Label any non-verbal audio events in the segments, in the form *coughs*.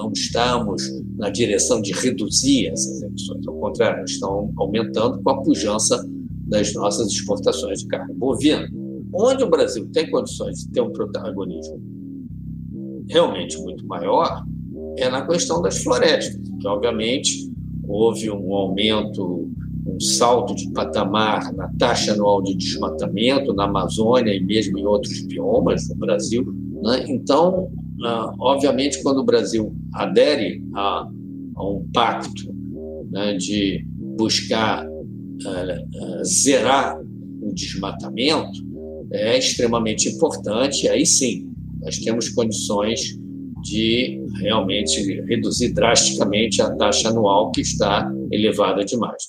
não estamos na direção de reduzir essas emissões, ao contrário, estão aumentando com a pujança das nossas exportações de carne bovina. Onde o Brasil tem condições de ter um protagonismo realmente muito maior é na questão das florestas, que obviamente houve um aumento, um salto de patamar na taxa anual de desmatamento na Amazônia e mesmo em outros biomas do Brasil. Né? Então, ah, obviamente, quando o Brasil adere a, a um pacto né, de buscar uh, zerar o desmatamento, é extremamente importante. Aí sim, nós temos condições de realmente reduzir drasticamente a taxa anual que está elevada demais.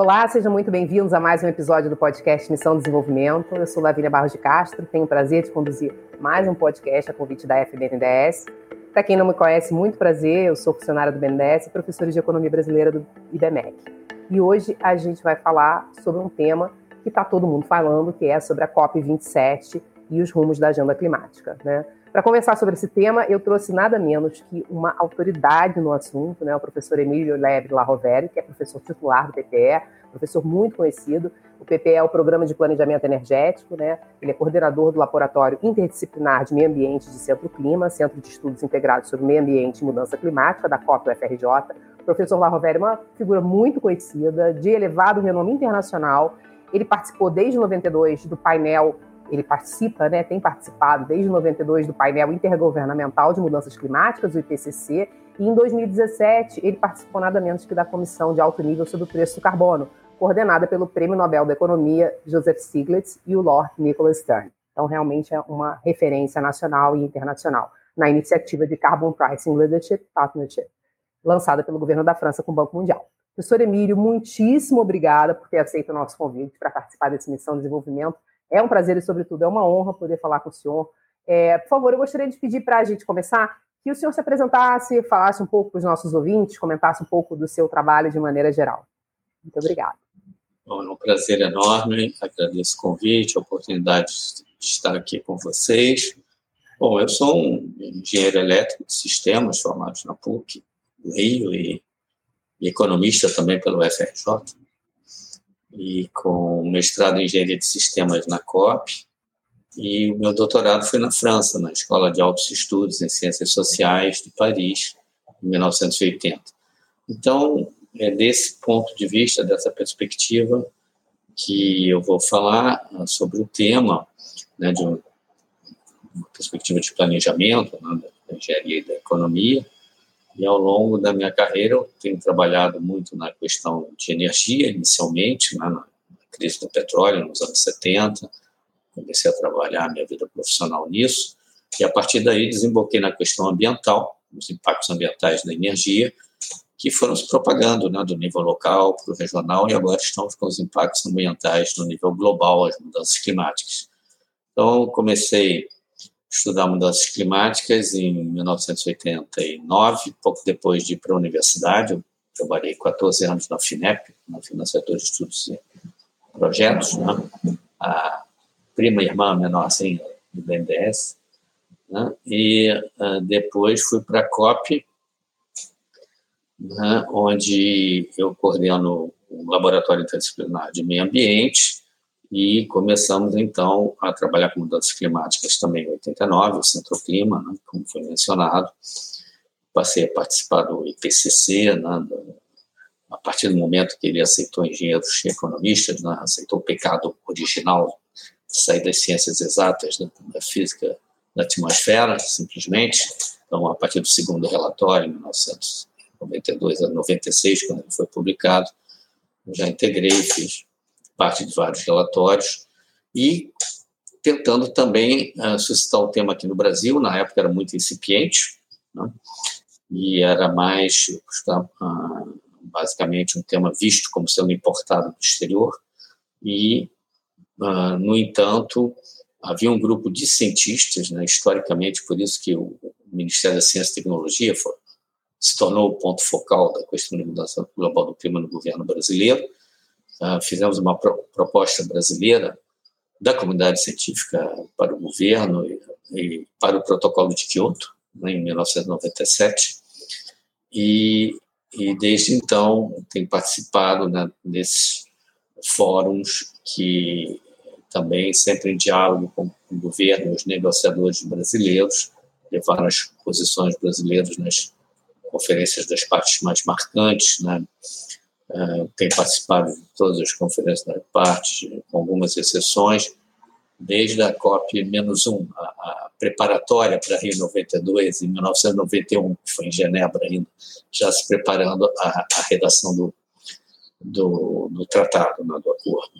Olá, sejam muito bem-vindos a mais um episódio do podcast Missão Desenvolvimento. Eu sou Lavínia Barros de Castro, tenho o prazer de conduzir mais um podcast a convite da FBNDES. Para quem não me conhece, muito prazer, eu sou funcionária do BNDES e professora de Economia Brasileira do IBMEC. E hoje a gente vai falar sobre um tema que está todo mundo falando, que é sobre a COP27 e os rumos da agenda climática. Né? Para conversar sobre esse tema, eu trouxe nada menos que uma autoridade no assunto, né? o professor Emílio Lebre Larrovério, que é professor titular do PPE, professor muito conhecido. O PPE é o Programa de Planejamento Energético, né? ele é coordenador do Laboratório Interdisciplinar de Meio Ambiente de Centro Clima, Centro de Estudos Integrados sobre Meio Ambiente e Mudança Climática, da COP-UFRJ, professor Larrovério é uma figura muito conhecida, de elevado renome internacional. Ele participou desde 92 do painel, ele participa, né, tem participado desde 92 do painel intergovernamental de mudanças climáticas, o IPCC, e em 2017 ele participou nada menos que da comissão de alto nível sobre o preço do carbono, coordenada pelo Prêmio Nobel da Economia Joseph Stiglitz e o Lord Nicholas Stern. Então, realmente é uma referência nacional e internacional na iniciativa de Carbon Pricing Leadership Partnership, lançada pelo governo da França com o Banco Mundial. Professor Emílio, muitíssimo obrigada por ter aceito o nosso convite para participar dessa missão de desenvolvimento. É um prazer e, sobretudo, é uma honra poder falar com o senhor. É, por favor, eu gostaria de pedir para a gente começar que o senhor se apresentasse, falasse um pouco para os nossos ouvintes, comentasse um pouco do seu trabalho de maneira geral. Muito obrigada. Bom, é um prazer enorme, agradeço o convite, a oportunidade de estar aqui com vocês. Bom, eu sou um engenheiro elétrico de sistemas formado na PUC, do Rio e, e economista também pelo FRJ, e com mestrado em engenharia de sistemas na COP, e o meu doutorado foi na França, na Escola de Altos Estudos em Ciências Sociais de Paris, em 1980. Então, é desse ponto de vista, dessa perspectiva, que eu vou falar ah, sobre o tema, né, de uma perspectiva de planejamento, né, da engenharia e da economia, e ao longo da minha carreira, eu tenho trabalhado muito na questão de energia, inicialmente, né, na crise do petróleo, nos anos 70. Comecei a trabalhar a minha vida profissional nisso. E a partir daí desemboquei na questão ambiental, os impactos ambientais da energia, que foram se propagando né, do nível local para o regional e agora estamos com os impactos ambientais no nível global, as mudanças climáticas. Então, comecei estudar mudanças climáticas em 1989, pouco depois de ir para a universidade. Eu trabalhei 14 anos na FINEP, na Financiadora de Estudos e Projetos, né? a prima irmã menorzinha do BNDES. Né? E uh, depois fui para a COP, né? onde eu coordeno um laboratório interdisciplinar de meio ambiente e começamos, então, a trabalhar com mudanças climáticas também em 89, o Centro Clima, né, como foi mencionado. Passei a participar do IPCC, né, a partir do momento que ele aceitou engenheiros e economistas, né, aceitou o pecado original de sair das ciências exatas, da, da física da atmosfera, simplesmente. Então, a partir do segundo relatório, em 1992 a 96, quando ele foi publicado, eu já integrei, fiz parte de vários relatórios, e tentando também uh, suscitar o tema aqui no Brasil, na época era muito incipiente, né? e era mais, uh, basicamente, um tema visto como sendo importado do exterior, e, uh, no entanto, havia um grupo de cientistas, né, historicamente, por isso que o Ministério da Ciência e Tecnologia foi, se tornou o ponto focal da questão de mudança global do clima no governo brasileiro, fizemos uma pro proposta brasileira da comunidade científica para o governo e, e para o protocolo de Kyoto, né, em 1997, e, e desde então tem participado né, nesses fóruns que também sempre em diálogo com o governo os negociadores brasileiros, levaram as posições brasileiras nas conferências das partes mais marcantes, né? Uh, tem participado de todas as conferências das partes, com algumas exceções, desde a COP-1, a, a, preparatória para Rio 92, em 1991, que foi em Genebra ainda, já se preparando a, a redação do, do, do tratado, né, do acordo,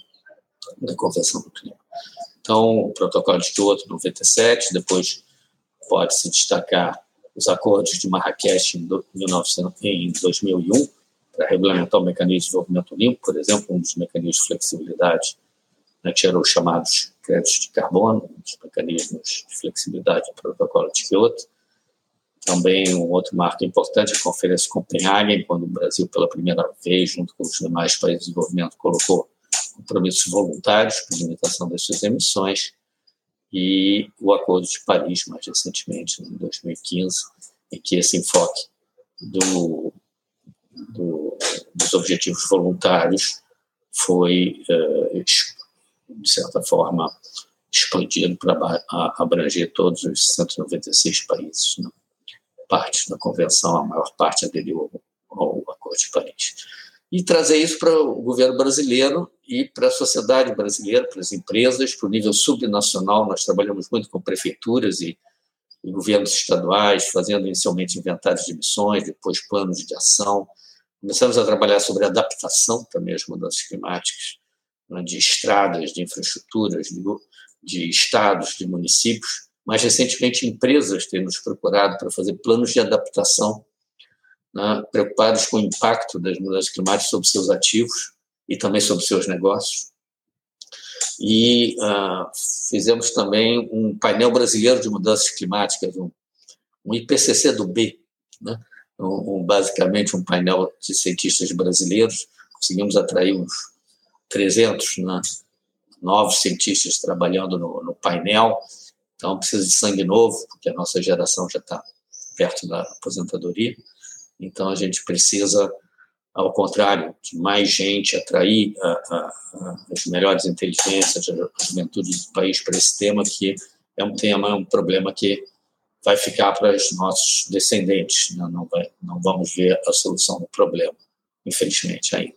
da Convenção do Clima. Então, o protocolo de Kyoto, 97, depois pode-se destacar os acordos de Marrakech em, 2001, para regulamentar o mecanismo de desenvolvimento limpo, por exemplo, um dos mecanismos de flexibilidade, né, que eram os chamados créditos de carbono, os mecanismos de flexibilidade do protocolo de Kyoto. Também um outro marco importante, a Conferência de Copenhague, quando o Brasil, pela primeira vez, junto com os demais países de desenvolvimento, colocou compromissos voluntários para limitação das suas emissões e o Acordo de Paris, mais recentemente, em 2015, em que esse enfoque do, do, dos objetivos voluntários foi, uh, de certa forma, expandido para abranger todos os 196 países. Né? Parte da convenção, a maior parte aderiu ao, ao Acordo de Paris e trazer isso para o governo brasileiro e para a sociedade brasileira, para as empresas, para o nível subnacional. Nós trabalhamos muito com prefeituras e, e governos estaduais, fazendo inicialmente inventários de emissões, depois planos de ação. Começamos a trabalhar sobre adaptação também às mudanças climáticas, né, de estradas, de infraestruturas, de, de estados, de municípios. Mais recentemente, empresas têm nos procurado para fazer planos de adaptação né, preocupados com o impacto das mudanças climáticas sobre seus ativos e também sobre seus negócios. E uh, fizemos também um painel brasileiro de mudanças climáticas, um, um IPCC do B, né? Um, basicamente um painel de cientistas brasileiros. Conseguimos atrair uns 300 né, novos cientistas trabalhando no, no painel. Então, precisa de sangue novo, porque a nossa geração já está perto da aposentadoria. Então, a gente precisa, ao contrário, de mais gente, atrair a, a, a, as melhores inteligências, a juventude do país para esse tema, que é um tema, é um problema que vai ficar para os nossos descendentes. Né? Não, vai, não vamos ver a solução do problema, infelizmente, ainda.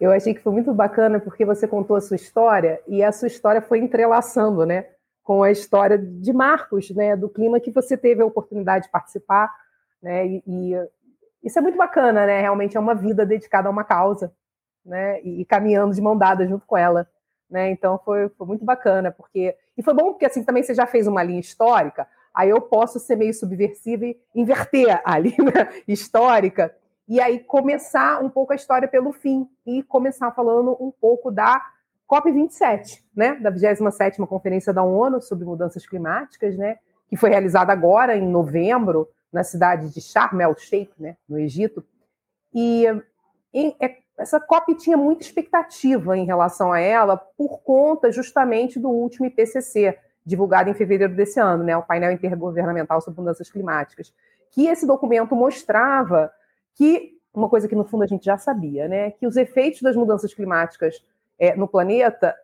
Eu achei que foi muito bacana porque você contou a sua história e a sua história foi entrelaçando, né, com a história de Marcos, né, do clima que você teve a oportunidade de participar, né, e, e isso é muito bacana, né? Realmente é uma vida dedicada a uma causa, né? E, e caminhando de mão dada junto com ela, né? Então foi, foi muito bacana, porque e foi bom porque assim também você já fez uma linha histórica, aí eu posso ser meio subversiva e inverter a *laughs* linha histórica e aí começar um pouco a história pelo fim e começar falando um pouco da COP27, né, da 27ª Conferência da ONU sobre Mudanças Climáticas, né, que foi realizada agora em novembro, na cidade de Sharm el-Sheikh, né, no Egito. E, e é, essa COP tinha muita expectativa em relação a ela por conta justamente do último IPCC, divulgado em fevereiro desse ano, né, o painel intergovernamental sobre mudanças climáticas, que esse documento mostrava que uma coisa que no fundo a gente já sabia, né, que os efeitos das mudanças climáticas é, no planeta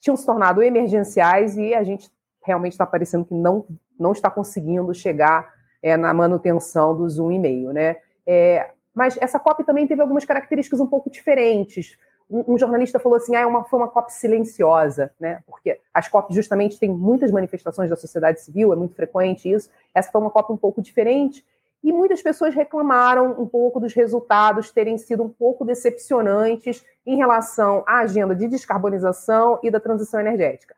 tinham se tornado emergenciais e a gente realmente está parecendo que não não está conseguindo chegar é, na manutenção dos 1,5, né? É, mas essa COP também teve algumas características um pouco diferentes. Um, jornalista falou assim, ah, é uma, foi uma COP silenciosa, né? Porque as COP justamente têm muitas manifestações da sociedade civil, é muito frequente isso. Essa foi uma COP um pouco diferente. E muitas pessoas reclamaram um pouco dos resultados terem sido um pouco decepcionantes em relação à agenda de descarbonização e da transição energética.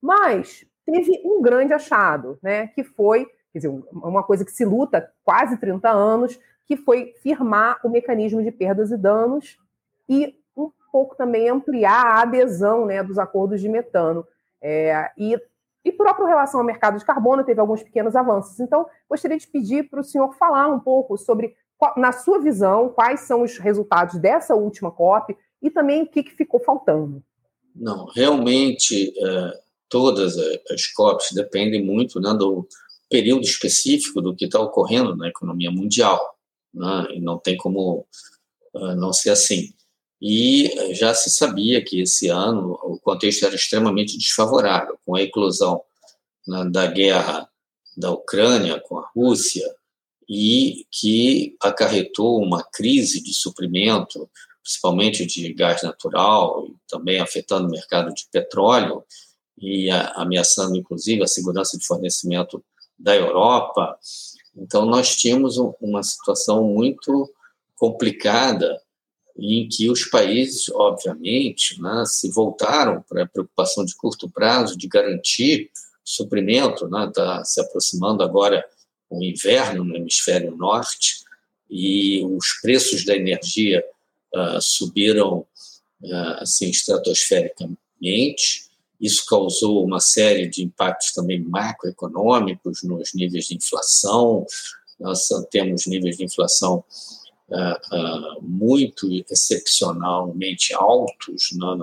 Mas teve um grande achado, né, que foi quer dizer, uma coisa que se luta quase 30 anos, que foi firmar o mecanismo de perdas e danos e pouco também ampliar a adesão né, dos acordos de metano. É, e, e próprio relação ao mercado de carbono teve alguns pequenos avanços. Então, gostaria de pedir para o senhor falar um pouco sobre, na sua visão, quais são os resultados dessa última COP e também o que, que ficou faltando. Não, realmente é, todas as COPs dependem muito né, do período específico do que está ocorrendo na economia mundial, né, e não tem como uh, não ser assim. E já se sabia que esse ano o contexto era extremamente desfavorável, com a eclosão né, da guerra da Ucrânia com a Rússia, e que acarretou uma crise de suprimento, principalmente de gás natural, e também afetando o mercado de petróleo e ameaçando, inclusive, a segurança de fornecimento da Europa. Então, nós tínhamos uma situação muito complicada em que os países, obviamente, né, se voltaram para a preocupação de curto prazo de garantir suprimento, está né, se aproximando agora o inverno no hemisfério norte e os preços da energia uh, subiram uh, assim estratosfericamente. Isso causou uma série de impactos também macroeconômicos nos níveis de inflação. Nós temos níveis de inflação uh, muito excepcionalmente altos na,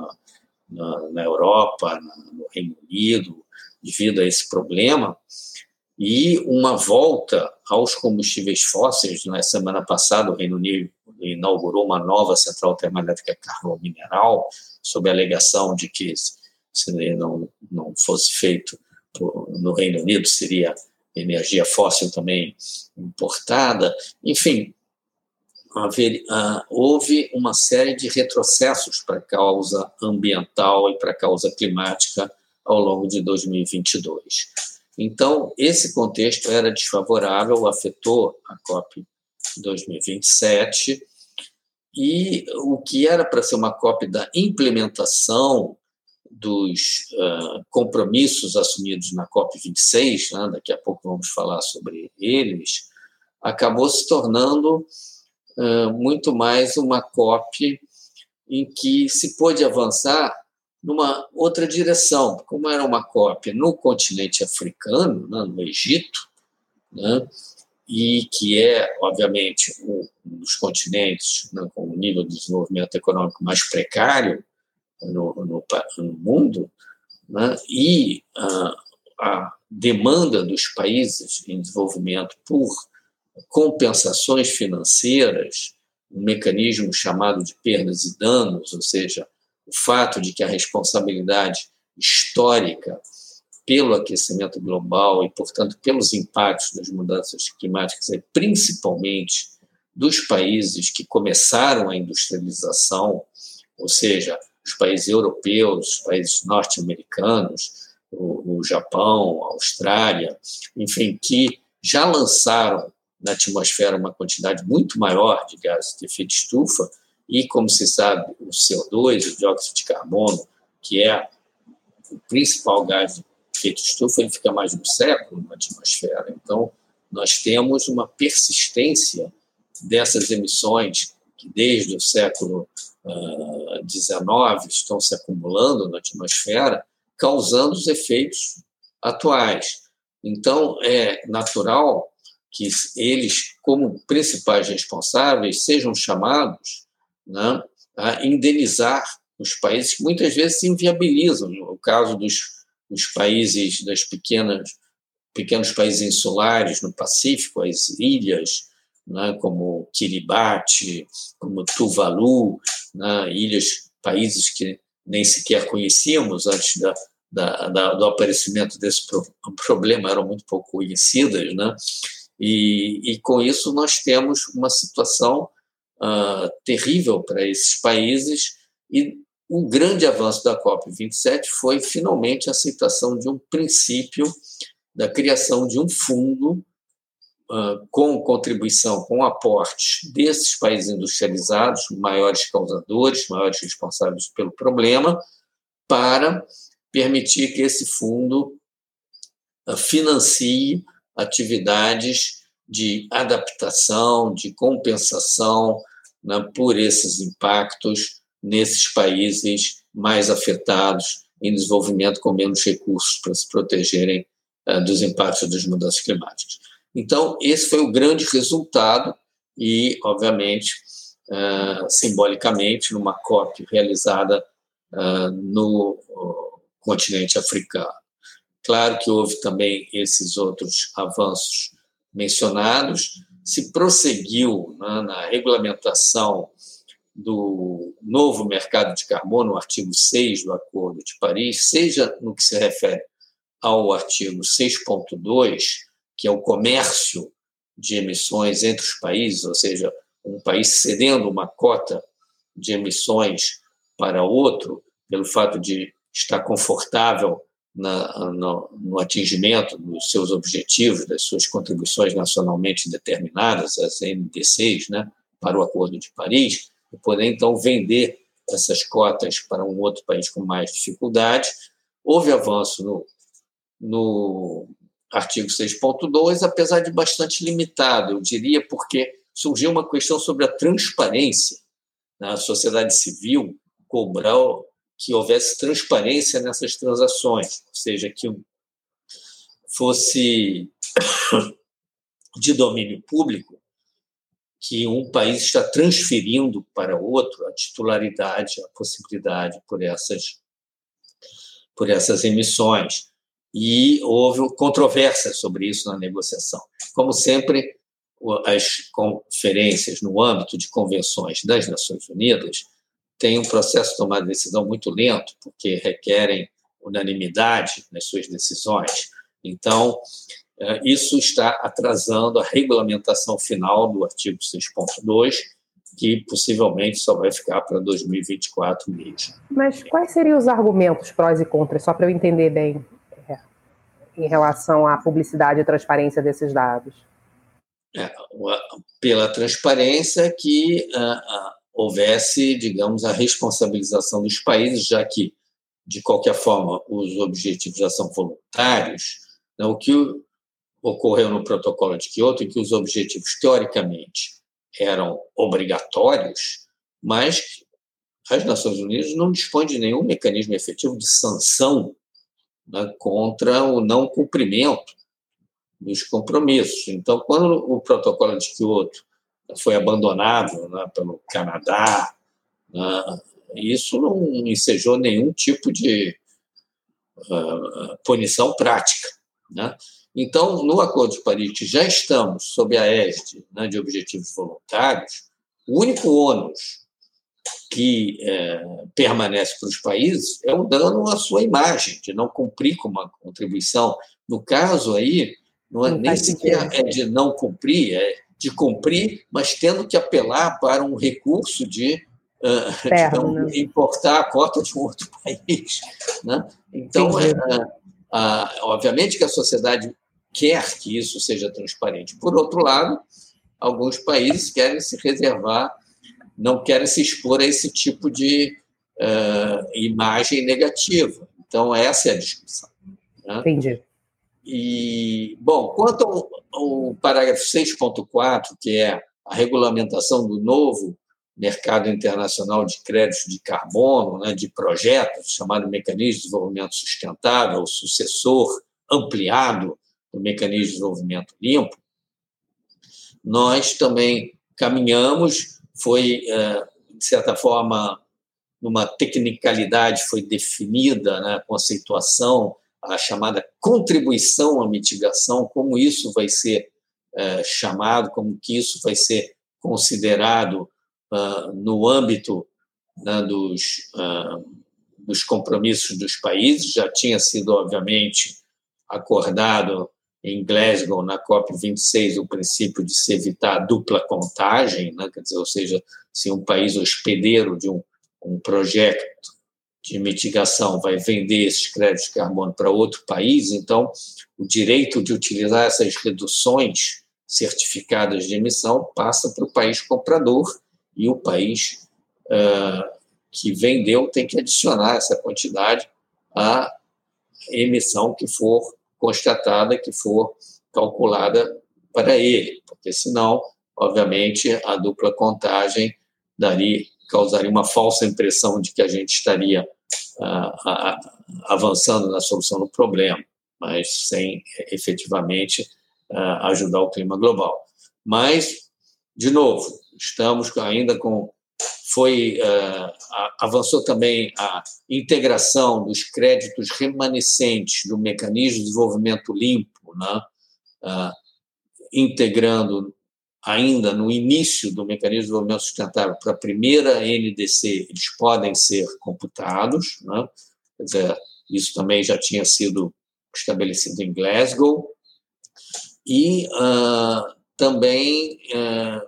na, na Europa, no Reino Unido, devido a esse problema e uma volta aos combustíveis fósseis. Na semana passada, o Reino Unido inaugurou uma nova central termoelétrica carvão mineral, sob a alegação de que, se não, não fosse feito no Reino Unido, seria energia fóssil também importada. Enfim, haver, uh, houve uma série de retrocessos para a causa ambiental e para a causa climática ao longo de 2022. Então, esse contexto era desfavorável, afetou a COP 2027, e o que era para ser uma COP da implementação dos uh, compromissos assumidos na COP 26, né, daqui a pouco vamos falar sobre eles, acabou se tornando muito mais uma COP em que se pôde avançar numa outra direção, como era uma cópia no continente africano, né, no Egito, né, e que é, obviamente, um dos continentes né, com o nível de desenvolvimento econômico mais precário no, no, no mundo, né, e a demanda dos países em desenvolvimento por compensações financeiras, um mecanismo chamado de perdas e danos, ou seja, o fato de que a responsabilidade histórica pelo aquecimento global e, portanto, pelos impactos das mudanças climáticas, é principalmente dos países que começaram a industrialização, ou seja, os países europeus, os países norte-americanos, o, o Japão, a Austrália, enfim, que já lançaram na atmosfera uma quantidade muito maior de gases de efeito estufa, e, como se sabe, o CO2, o dióxido de carbono, que é o principal gás de efeito estufa, ele fica mais de um século na atmosfera. Então, nós temos uma persistência dessas emissões que, desde o século XIX, uh, estão se acumulando na atmosfera, causando os efeitos atuais. Então, é natural que eles, como principais responsáveis, sejam chamados né, a indenizar os países que muitas vezes se inviabilizam. No caso dos, dos países, das pequenas, pequenos países insulares no Pacífico, as ilhas, né, como Kiribati, como Tuvalu, né, ilhas, países que nem sequer conhecíamos antes da, da, da, do aparecimento desse pro, problema, eram muito pouco conhecidas, né? E, e com isso nós temos uma situação uh, terrível para esses países e o grande avanço da COP27 foi finalmente a aceitação de um princípio da criação de um fundo uh, com contribuição, com aportes desses países industrializados, maiores causadores, maiores responsáveis pelo problema, para permitir que esse fundo uh, financie atividades de adaptação, de compensação, né, por esses impactos nesses países mais afetados em desenvolvimento com menos recursos para se protegerem uh, dos impactos das mudanças climáticas. Então, esse foi o grande resultado e, obviamente, uh, simbolicamente numa COP realizada uh, no continente africano. Claro que houve também esses outros avanços mencionados, se prosseguiu né, na regulamentação do novo mercado de carbono, o artigo 6 do Acordo de Paris, seja no que se refere ao artigo 6.2, que é o comércio de emissões entre os países, ou seja, um país cedendo uma cota de emissões para outro, pelo fato de estar confortável na, no, no, atingimento dos seus objetivos, das suas contribuições nacionalmente determinadas, as NDCs, né, para o Acordo de Paris, e poder então vender essas cotas para um outro país com mais dificuldade. Houve avanço no, no artigo 6.2, apesar de bastante limitado, eu diria, porque surgiu uma questão sobre a transparência na sociedade civil, cobrou que houvesse transparência nessas transações, ou seja, que fosse *coughs* de domínio público que um país está transferindo para outro a titularidade, a possibilidade por essas por essas emissões. E houve controvérsia sobre isso na negociação. Como sempre, as conferências no âmbito de convenções das Nações Unidas têm um processo de tomar decisão muito lento, porque requerem unanimidade nas suas decisões. Então, é, isso está atrasando a regulamentação final do artigo 6.2, que possivelmente só vai ficar para 2024 mesmo. Mas quais seriam os argumentos prós e contras, só para eu entender bem, é, em relação à publicidade e transparência desses dados? É, pela transparência que houvesse, digamos, a responsabilização dos países, já que, de qualquer forma, os objetivos já são voluntários, né, o que ocorreu no protocolo de Kyoto, em que os objetivos, teoricamente, eram obrigatórios, mas as Nações Unidas não dispõem de nenhum mecanismo efetivo de sanção né, contra o não cumprimento dos compromissos. Então, quando o protocolo de Kyoto foi abandonado né, pelo Canadá, né, isso não ensejou nenhum tipo de uh, punição prática. Né? Então, no Acordo de Paris, que já estamos sob a égide né, de objetivos voluntários, o único ônus que é, permanece para os países é o dano à sua imagem, de não cumprir com uma contribuição. No caso aí, não é não nem sequer é de não cumprir, é de cumprir, mas tendo que apelar para um recurso de, uh, *laughs* Terra, né? importar a cota de um outro *laughs* país. Né? Então, é, é, obviamente que a sociedade quer que isso seja transparente. Por outro lado, alguns países querem se reservar, não querem se expor a esse tipo de uh, imagem negativa. Então, essa é a discussão. Né? Entendi. E, bom, quanto ao parágrafo 6.4, que é a regulamentação do novo mercado internacional de créditos de carbono, né, de projetos, chamado Mecanismo de Desenvolvimento Sustentável, sucessor ampliado do Mecanismo de Desenvolvimento Limpo, nós também caminhamos, foi, é, de certa forma, numa tecnicalidade foi definida né, a conceituação, a chamada contribuição à mitigação, como isso vai ser é, chamado, como que isso vai ser considerado uh, no âmbito né, dos, uh, dos compromissos dos países. Já tinha sido, obviamente, acordado em Glasgow, na COP26, o princípio de se evitar a dupla contagem, né? quer dizer, ou seja, se um país hospedeiro de um, um projeto de mitigação vai vender esses créditos de carbono para outro país, então o direito de utilizar essas reduções certificadas de emissão passa para o país comprador e o país uh, que vendeu tem que adicionar essa quantidade à emissão que for constatada que for calculada para ele, porque senão, obviamente, a dupla contagem daria, causaria uma falsa impressão de que a gente estaria ah, ah, avançando na solução do problema, mas sem efetivamente ah, ajudar o clima global. Mas, de novo, estamos ainda com foi uh, avançou também a integração dos créditos remanescentes do mecanismo de desenvolvimento limpo, né? Integrando ainda no início do mecanismo de desenvolvimento sustentável para a primeira NDC, eles podem ser computados, né? Quer dizer, isso também já tinha sido estabelecido em Glasgow, e uh, também uh,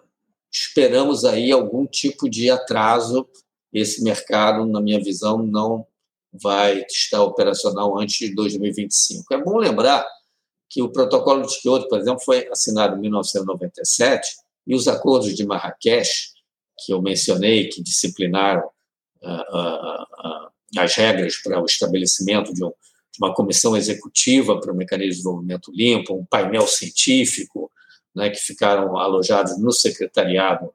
esperamos aí algum tipo de atraso. Esse mercado, na minha visão, não vai estar operacional antes de 2025. É bom lembrar que o protocolo de Kyoto, por exemplo, foi assinado em 1997 e os acordos de Marrakech, que eu mencionei, que disciplinaram uh, uh, as regras para o estabelecimento de, um, de, uma comissão executiva para o mecanismo de desenvolvimento limpo, um painel científico, né, que ficaram alojados no secretariado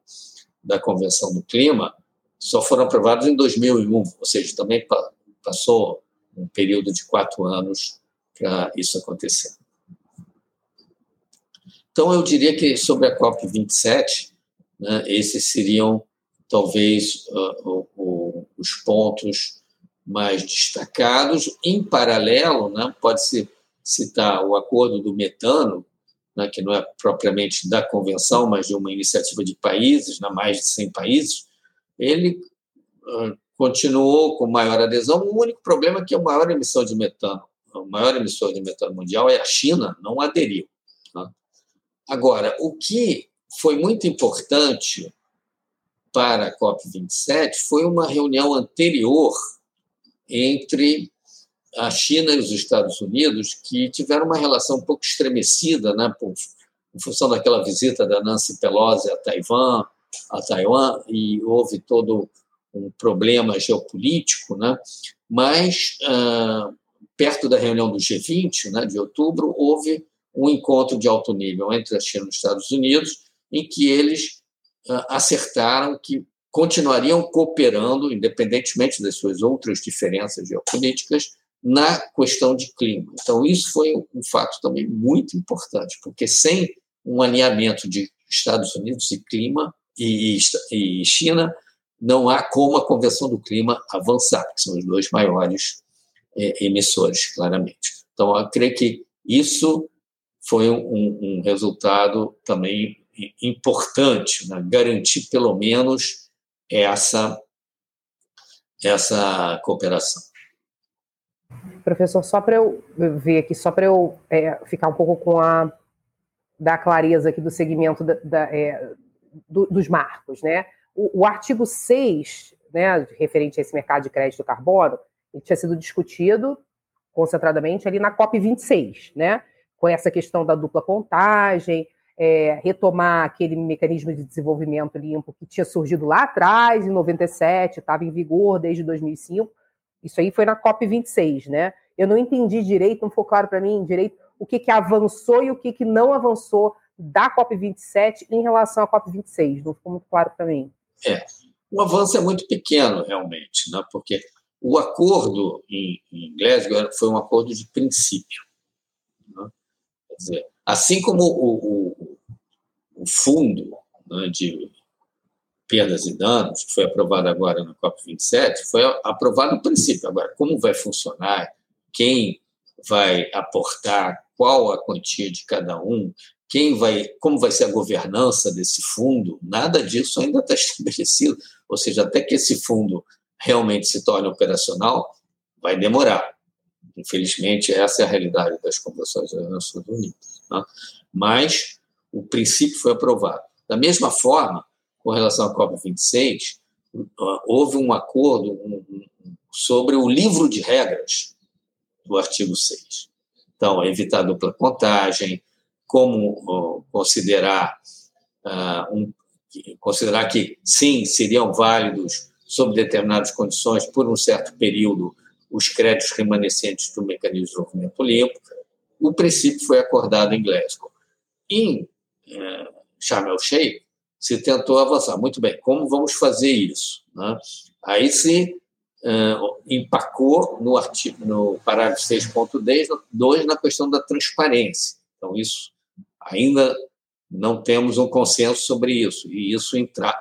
da Convenção do Clima, só foram aprovados em 2001, ou seja, também passou um período de quatro anos para isso acontecer. Então, eu diria que sobre a COP27, né, esses seriam talvez uh, os pontos mais destacados. Em paralelo, né, pode-se citar o acordo do metano, né, que não é propriamente da convenção, mas de uma iniciativa de países, né, mais de 100 países, ele uh, continuou com maior adesão. O único problema é que a maior emissão de metano, o maior emissor de metano mundial é a China, não aderiu. Agora, o que foi muito importante para a COP27 foi uma reunião anterior entre a China e os Estados Unidos, que tiveram uma relação um pouco estremecida, né, por, em função daquela visita da Nancy Pelosi a Taiwan, a Taiwan, e houve todo um problema geopolítico, né, mas ah, perto da reunião do G20, né, de outubro, houve um encontro de alto nível entre a China e os Estados Unidos, em que eles uh, acertaram que continuariam cooperando, independentemente das suas outras diferenças geopolíticas, na questão de clima. Então, isso foi um fato também muito importante, porque sem um alinhamento de Estados Unidos e clima e, China, não há como a Convenção do Clima avançar, que são os dois maiores é, emissores, claramente. Então, eu creio que isso foi um, um resultado também importante, né? garantir pelo menos essa, essa cooperação. Professor, só para eu ver aqui, só para eu é, ficar um pouco com a da clareza aqui do segmento da, da, é, do, dos marcos, né? O, o, artigo 6, né, referente a esse mercado de crédito carbono, ele tinha sido discutido concentradamente ali na COP 26, né? Com essa questão da dupla contagem, é, retomar aquele mecanismo de desenvolvimento limpo que tinha surgido lá atrás, em 97, estava em vigor desde 2005. Isso aí foi na COP26, né? Eu não entendi direito, não ficou claro para mim direito o que, que avançou e o que, que não avançou da COP27 em relação à COP26. Não ficou muito claro para mim. É, o avanço é muito pequeno, realmente, né? porque o acordo em, em foi um acordo de princípio dizer, assim como o, o, o fundo né, de perdas e danos, que foi aprovado agora na COP27, foi aprovado no princípio. Agora, como vai funcionar, quem vai aportar, qual a quantia de cada um, quem vai, como vai ser a governança desse fundo, nada disso ainda está *laughs* estabelecido. Ou seja, até que esse fundo realmente se torne operacional, vai demorar. Infelizmente, essa é a realidade das convenções das Nações Unidas. Né? Mas o princípio foi aprovado. Da mesma forma, com relação à COP26, houve um acordo sobre o livro de regras do artigo 6. Então, evitar dupla contagem, como considerar, uh, um, considerar que, sim, seriam válidos sob determinadas condições por um certo período os créditos remanescentes do mecanismo de desenvolvimento limpo. O princípio foi acordado em Glasgow. Em eh, Sharm el-Sheikh, se tentou avançar. Muito bem, como vamos fazer isso? Né? Aí se uh, empacou no, artigo, no parágrafo 6.2 na questão da transparência. Então, isso ainda não temos um consenso sobre isso, e isso entra,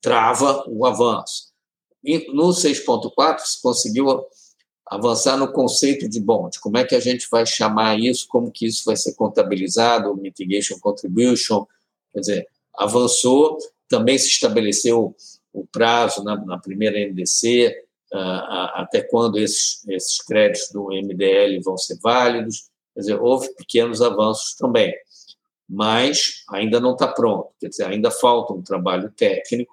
trava o avanço. E no 6.4 se conseguiu avançar no conceito de bom, de como é que a gente vai chamar isso, como que isso vai ser contabilizado, mitigation contribution, quer dizer, avançou, também se estabeleceu o prazo na, na primeira NDC, uh, uh, até quando esses, esses créditos do MDL vão ser válidos, quer dizer, houve pequenos avanços também, mas ainda não está pronto, quer dizer, ainda falta um trabalho técnico,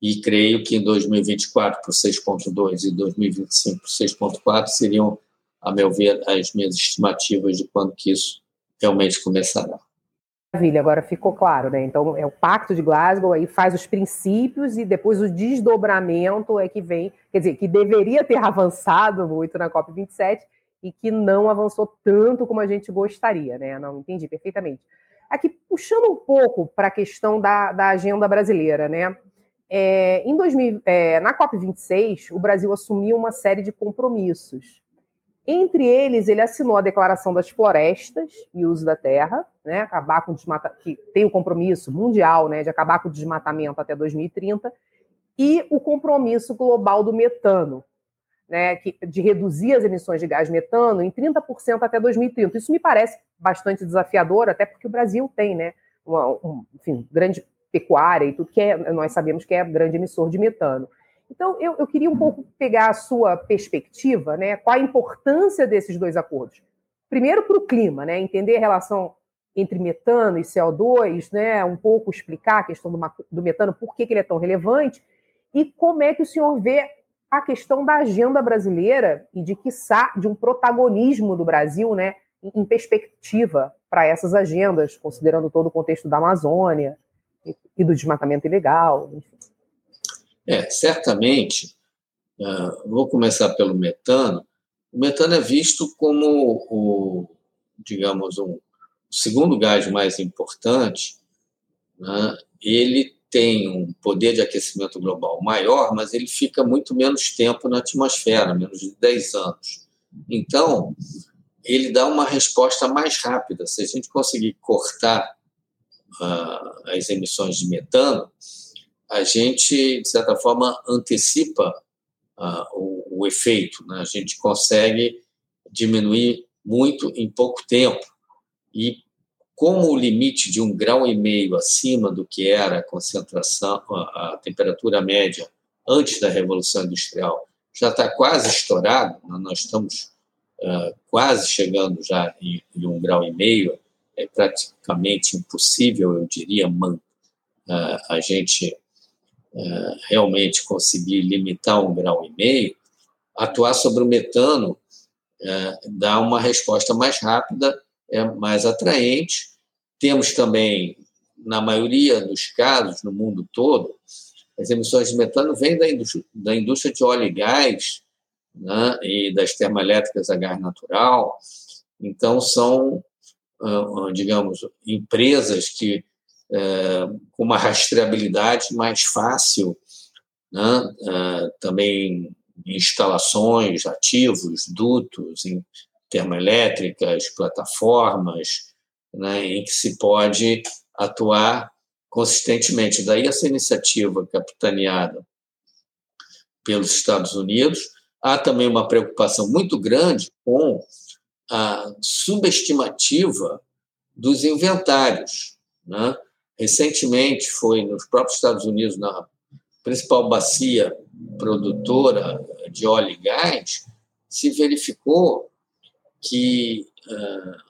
e creio que em 2024 para o 6,2 e 2025 para o 6,4 seriam, a meu ver, as minhas estimativas de quando que isso realmente começará. Maravilha, agora ficou claro, né? Então é o Pacto de Glasgow, aí faz os princípios e depois o desdobramento é que vem, quer dizer, que deveria ter *laughs* avançado muito na COP27 e que não avançou tanto como a gente gostaria, né? Não entendi perfeitamente. Aqui, puxando um pouco para a questão da, da agenda brasileira, né? É, em 2000, é, na COP26, o Brasil assumiu uma série de compromissos. Entre eles, ele assinou a Declaração das Florestas e Uso da Terra, né, acabar com o desmatamento, que tem o compromisso mundial né, de acabar com o desmatamento até 2030, e o compromisso global do metano, né, que, de reduzir as emissões de gás metano em 30% até 2030. Isso me parece bastante desafiador, até porque o Brasil tem né, uma, um enfim, grande pecuária e tudo que é, nós sabemos que é grande emissor de metano. Então, eu, eu queria um pouco pegar a sua perspectiva, né? Qual a importância desses dois acordos? Primeiro, para o clima, né? Entender a relação entre metano e CO2, né? Um pouco explicar a questão do, do metano, por que, que ele é tão relevante, e como é que o senhor vê a questão da agenda brasileira e de, quiçá, de um protagonismo do Brasil, né? Em perspectiva para essas agendas, considerando todo o contexto da Amazônia, e do desmatamento ilegal. Enfim. É, certamente, uh, vou começar pelo metano. O metano é visto como o, digamos, um, o segundo gás mais importante. Né? Ele tem um poder de aquecimento global maior, mas ele fica muito menos tempo na atmosfera, menos de 10 anos. Então, ele dá uma resposta mais rápida. Se a gente conseguir cortar as emissões de metano, a gente, de certa forma, antecipa o, efeito. Né? A gente consegue diminuir muito em pouco tempo. E como o limite de um grau e meio acima do que era a concentração, a, temperatura média antes da Revolução Industrial, já está quase estourado, né? nós estamos uh, quase chegando já em um grau e meio, é praticamente impossível, eu diria, man, a gente realmente conseguir limitar um grau e meio, atuar sobre o metano dá uma resposta mais rápida, é mais atraente. Temos também, na maioria dos casos, no mundo todo, as emissões de metano vêm da indústria, da indústria de óleo e gás né, e das termoelétricas a gás natural. Então, são ah, digamos, empresas que é, com uma rastreabilidade mais fácil, né? Ah, também instalações, ativos, dutos, termoelétricas, plataformas, né? em que se pode atuar consistentemente. Daí essa iniciativa capitaneada pelos Estados Unidos. Há também uma preocupação muito grande com a subestimativa dos inventários. Né? Recentemente, foi nos próprios Estados Unidos, na principal bacia produtora de óleo e gás, se verificou que uh,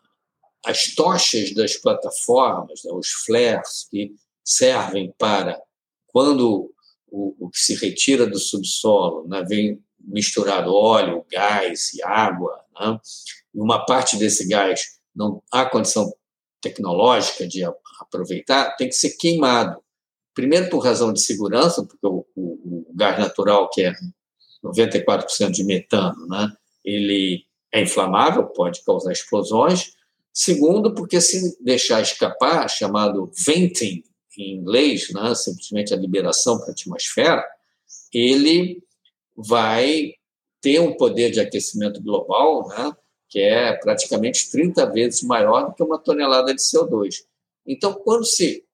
as tochas das plataformas, né, os flares que servem para quando o, o que se retira do subsolo né, vem misturado óleo, gás e água, né, uma parte desse gás não há condição tecnológica de aproveitar, tem que ser queimado. Primeiro, por razão de segurança, porque o, o, o gás natural, que é 94% de metano, né, ele é inflamável, pode causar explosões. Segundo, porque se deixar escapar, chamado venting em inglês, né, simplesmente a liberação para a atmosfera, ele vai ter um poder de aquecimento global né, que é praticamente 30 vezes maior do que uma tonelada de CO2. Então, quando se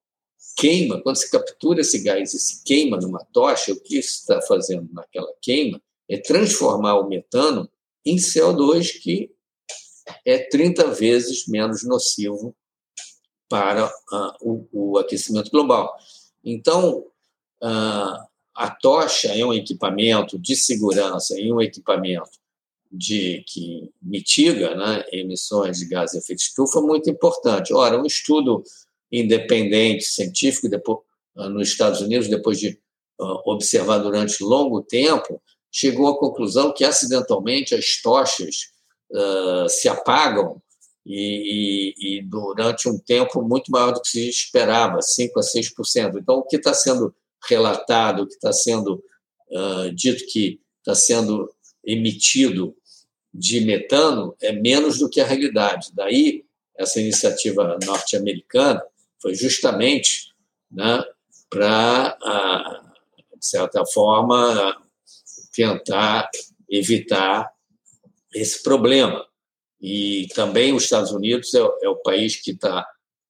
queima, quando se captura esse gás e se queima numa tocha, o que está fazendo naquela queima é transformar o metano em CO2, que é 30 vezes menos nocivo para uh, o, o, aquecimento global. Então, uh, a tocha é um equipamento de segurança e um equipamento de, que mitiga né, emissões de gases de efeito estufa muito importante. Ora, um estudo independente, científico, depois, ah, nos Estados Unidos, depois de observar durante longo tempo, chegou à conclusão que acidentalmente as tochas uh, se apagam e, e, e, durante um tempo muito maior do que se esperava, 5% a 6%. Então, o que está sendo relatado, o que está sendo uh, dito que está sendo emitido de metano é menos do que a realidade. Daí, essa iniciativa norte-americana foi justamente né, para, de certa forma, tentar evitar esse problema. E também os Estados Unidos é, é o país que está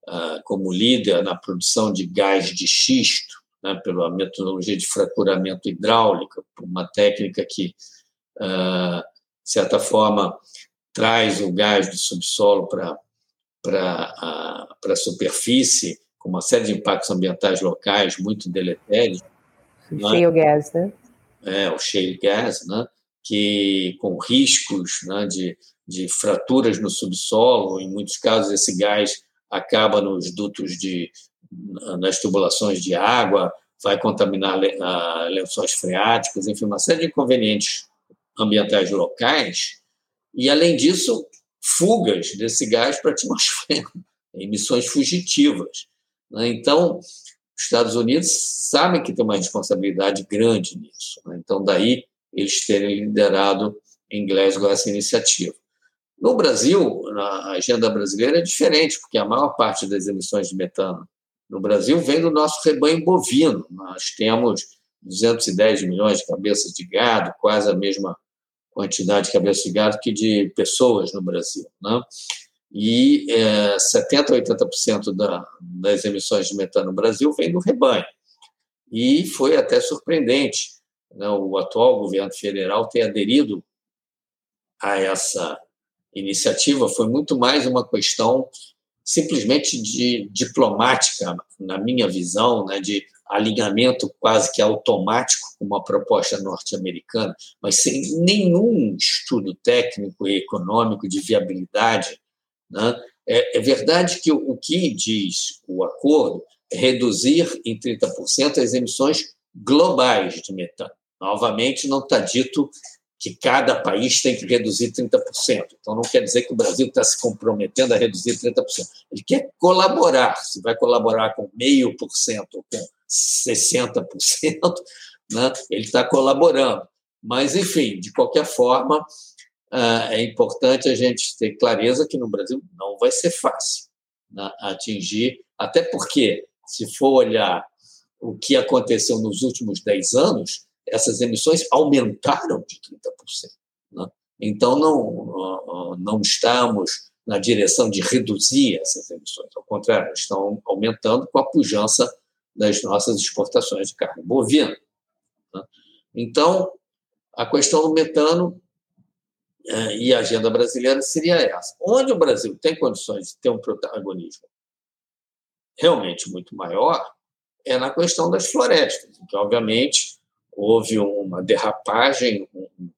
ah, como líder na produção de gás de xisto, né, pela metodologia de fraturamento hidráulico, uma técnica que, ah, certa forma, traz o gás do subsolo para para a superfície, com uma série de impactos ambientais locais muito deletérios. Né? Shale gas, né? É, o shale gas, né? que com riscos né, de, de fraturas no subsolo, em muitos casos esse gás acaba nos dutos de nas tubulações de água, vai contaminar lençóis freáticos, enfim, uma série de inconvenientes ambientais locais. E, além disso, fugas desse gás para a atmosfera, *laughs* emissões fugitivas. Né? Então, os Estados Unidos sabem que tem uma responsabilidade grande nisso. Né? Então, daí eles terem liderado em Glasgow essa iniciativa. No Brasil, a agenda brasileira é diferente, porque a maior parte das emissões de metano no Brasil vem do nosso rebanho bovino. Nós temos 210 milhões de cabeças de gado, quase a mesma quantidade de cabeças de gado que de pessoas no Brasil. Né? E é, 70% a 80% da, das emissões de metano no Brasil vem do rebanho. E foi até surpreendente né? o atual governo federal ter aderido a essa iniciativa. Foi muito mais uma questão simplesmente de diplomática, na minha visão, né? de alinhamento quase que automático com uma proposta norte-americana, mas sem nenhum estudo técnico e econômico de viabilidade. Né? É, é verdade que o, o que diz o acordo é reduzir em 30% as emissões globais de metano. Novamente, não está dito que cada país tem que reduzir 30%. Então, não quer dizer que o Brasil está se comprometendo a reduzir 30%. Ele quer colaborar. Se vai colaborar com meio por cento ou com 60%, *laughs* né, ele está colaborando. Mas, enfim, de qualquer forma, ah, é importante a gente ter clareza que no Brasil não vai ser fácil né, atingir, até porque, se for olhar o que aconteceu nos últimos 10 anos, essas emissões aumentaram de 30%. Né? Então, não, não estamos na direção de reduzir essas emissões, ao contrário, estão aumentando com a pujança das nossas exportações de carne bovina. Né? Então, a questão do metano é, e a agenda brasileira seria essa. Onde o Brasil tem condições de ter um protagonismo realmente muito maior é na questão das florestas, que, obviamente, houve uma derrapagem, um,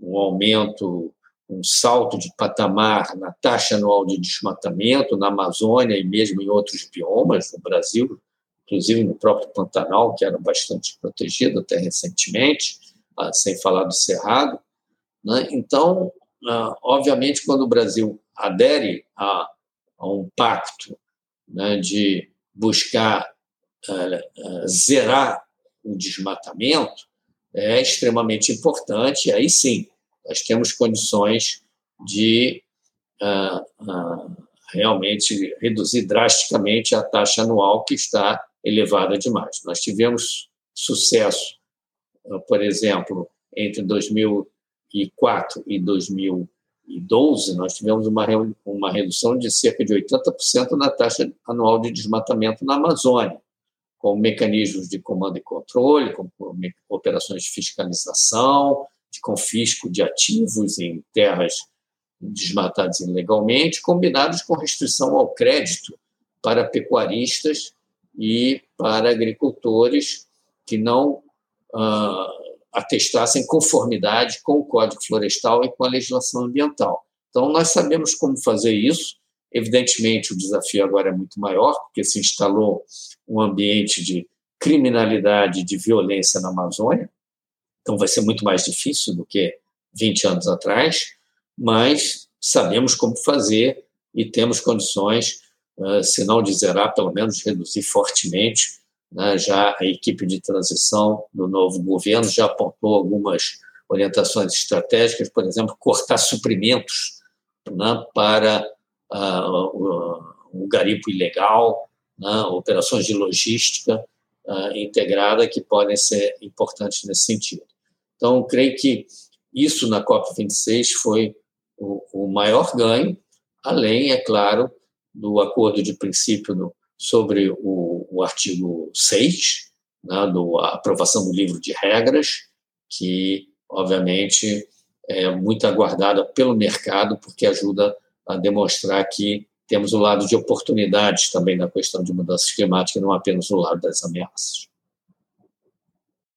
um aumento, um salto de patamar na taxa anual de desmatamento na Amazônia e mesmo em outros biomas no Brasil, inclusive no próprio Pantanal, que era bastante protegido até recentemente, ah, sem falar do Cerrado. Né? Então, ah, obviamente, quando o Brasil adere a, a um pacto né, de buscar uh, zerar o desmatamento é extremamente importante. Aí sim, nós temos condições de uh, uh, realmente reduzir drasticamente a taxa anual que está elevada demais. Nós tivemos sucesso, uh, por exemplo, entre 2004 e 2009, 2012, nós tivemos uma, uma redução de cerca de 80% na taxa anual de desmatamento na Amazônia, com mecanismos de comando e controle, com operações de fiscalização, de confisco de ativos em terras desmatadas ilegalmente, combinados com restrição ao crédito para pecuaristas e para agricultores que não ah, atestassem conformidade com o Código Florestal e com a legislação ambiental. Então, nós sabemos como fazer isso. Evidentemente, o desafio agora é muito maior, porque se instalou um ambiente de criminalidade, de violência na Amazônia. Então, vai ser muito mais difícil do que 20 anos atrás, mas sabemos como fazer e temos condições, ah, se não de zerar, pelo menos reduzir fortemente né, já a equipe de transição do novo governo já apontou algumas orientações estratégicas, por exemplo, cortar suprimentos né, para o, o, garimpo ilegal, né, operações de logística uh, integrada que podem ser importantes nesse sentido. Então, creio que isso na COP26 foi o, o maior ganho, além, é claro, do acordo de princípio no, sobre o, o artigo 6, né, do, a aprovação do livro de regras, que, obviamente, é muito aguardada pelo mercado, porque ajuda a demonstrar que temos o lado de oportunidades também na questão de mudanças climáticas, não apenas o lado das ameaças.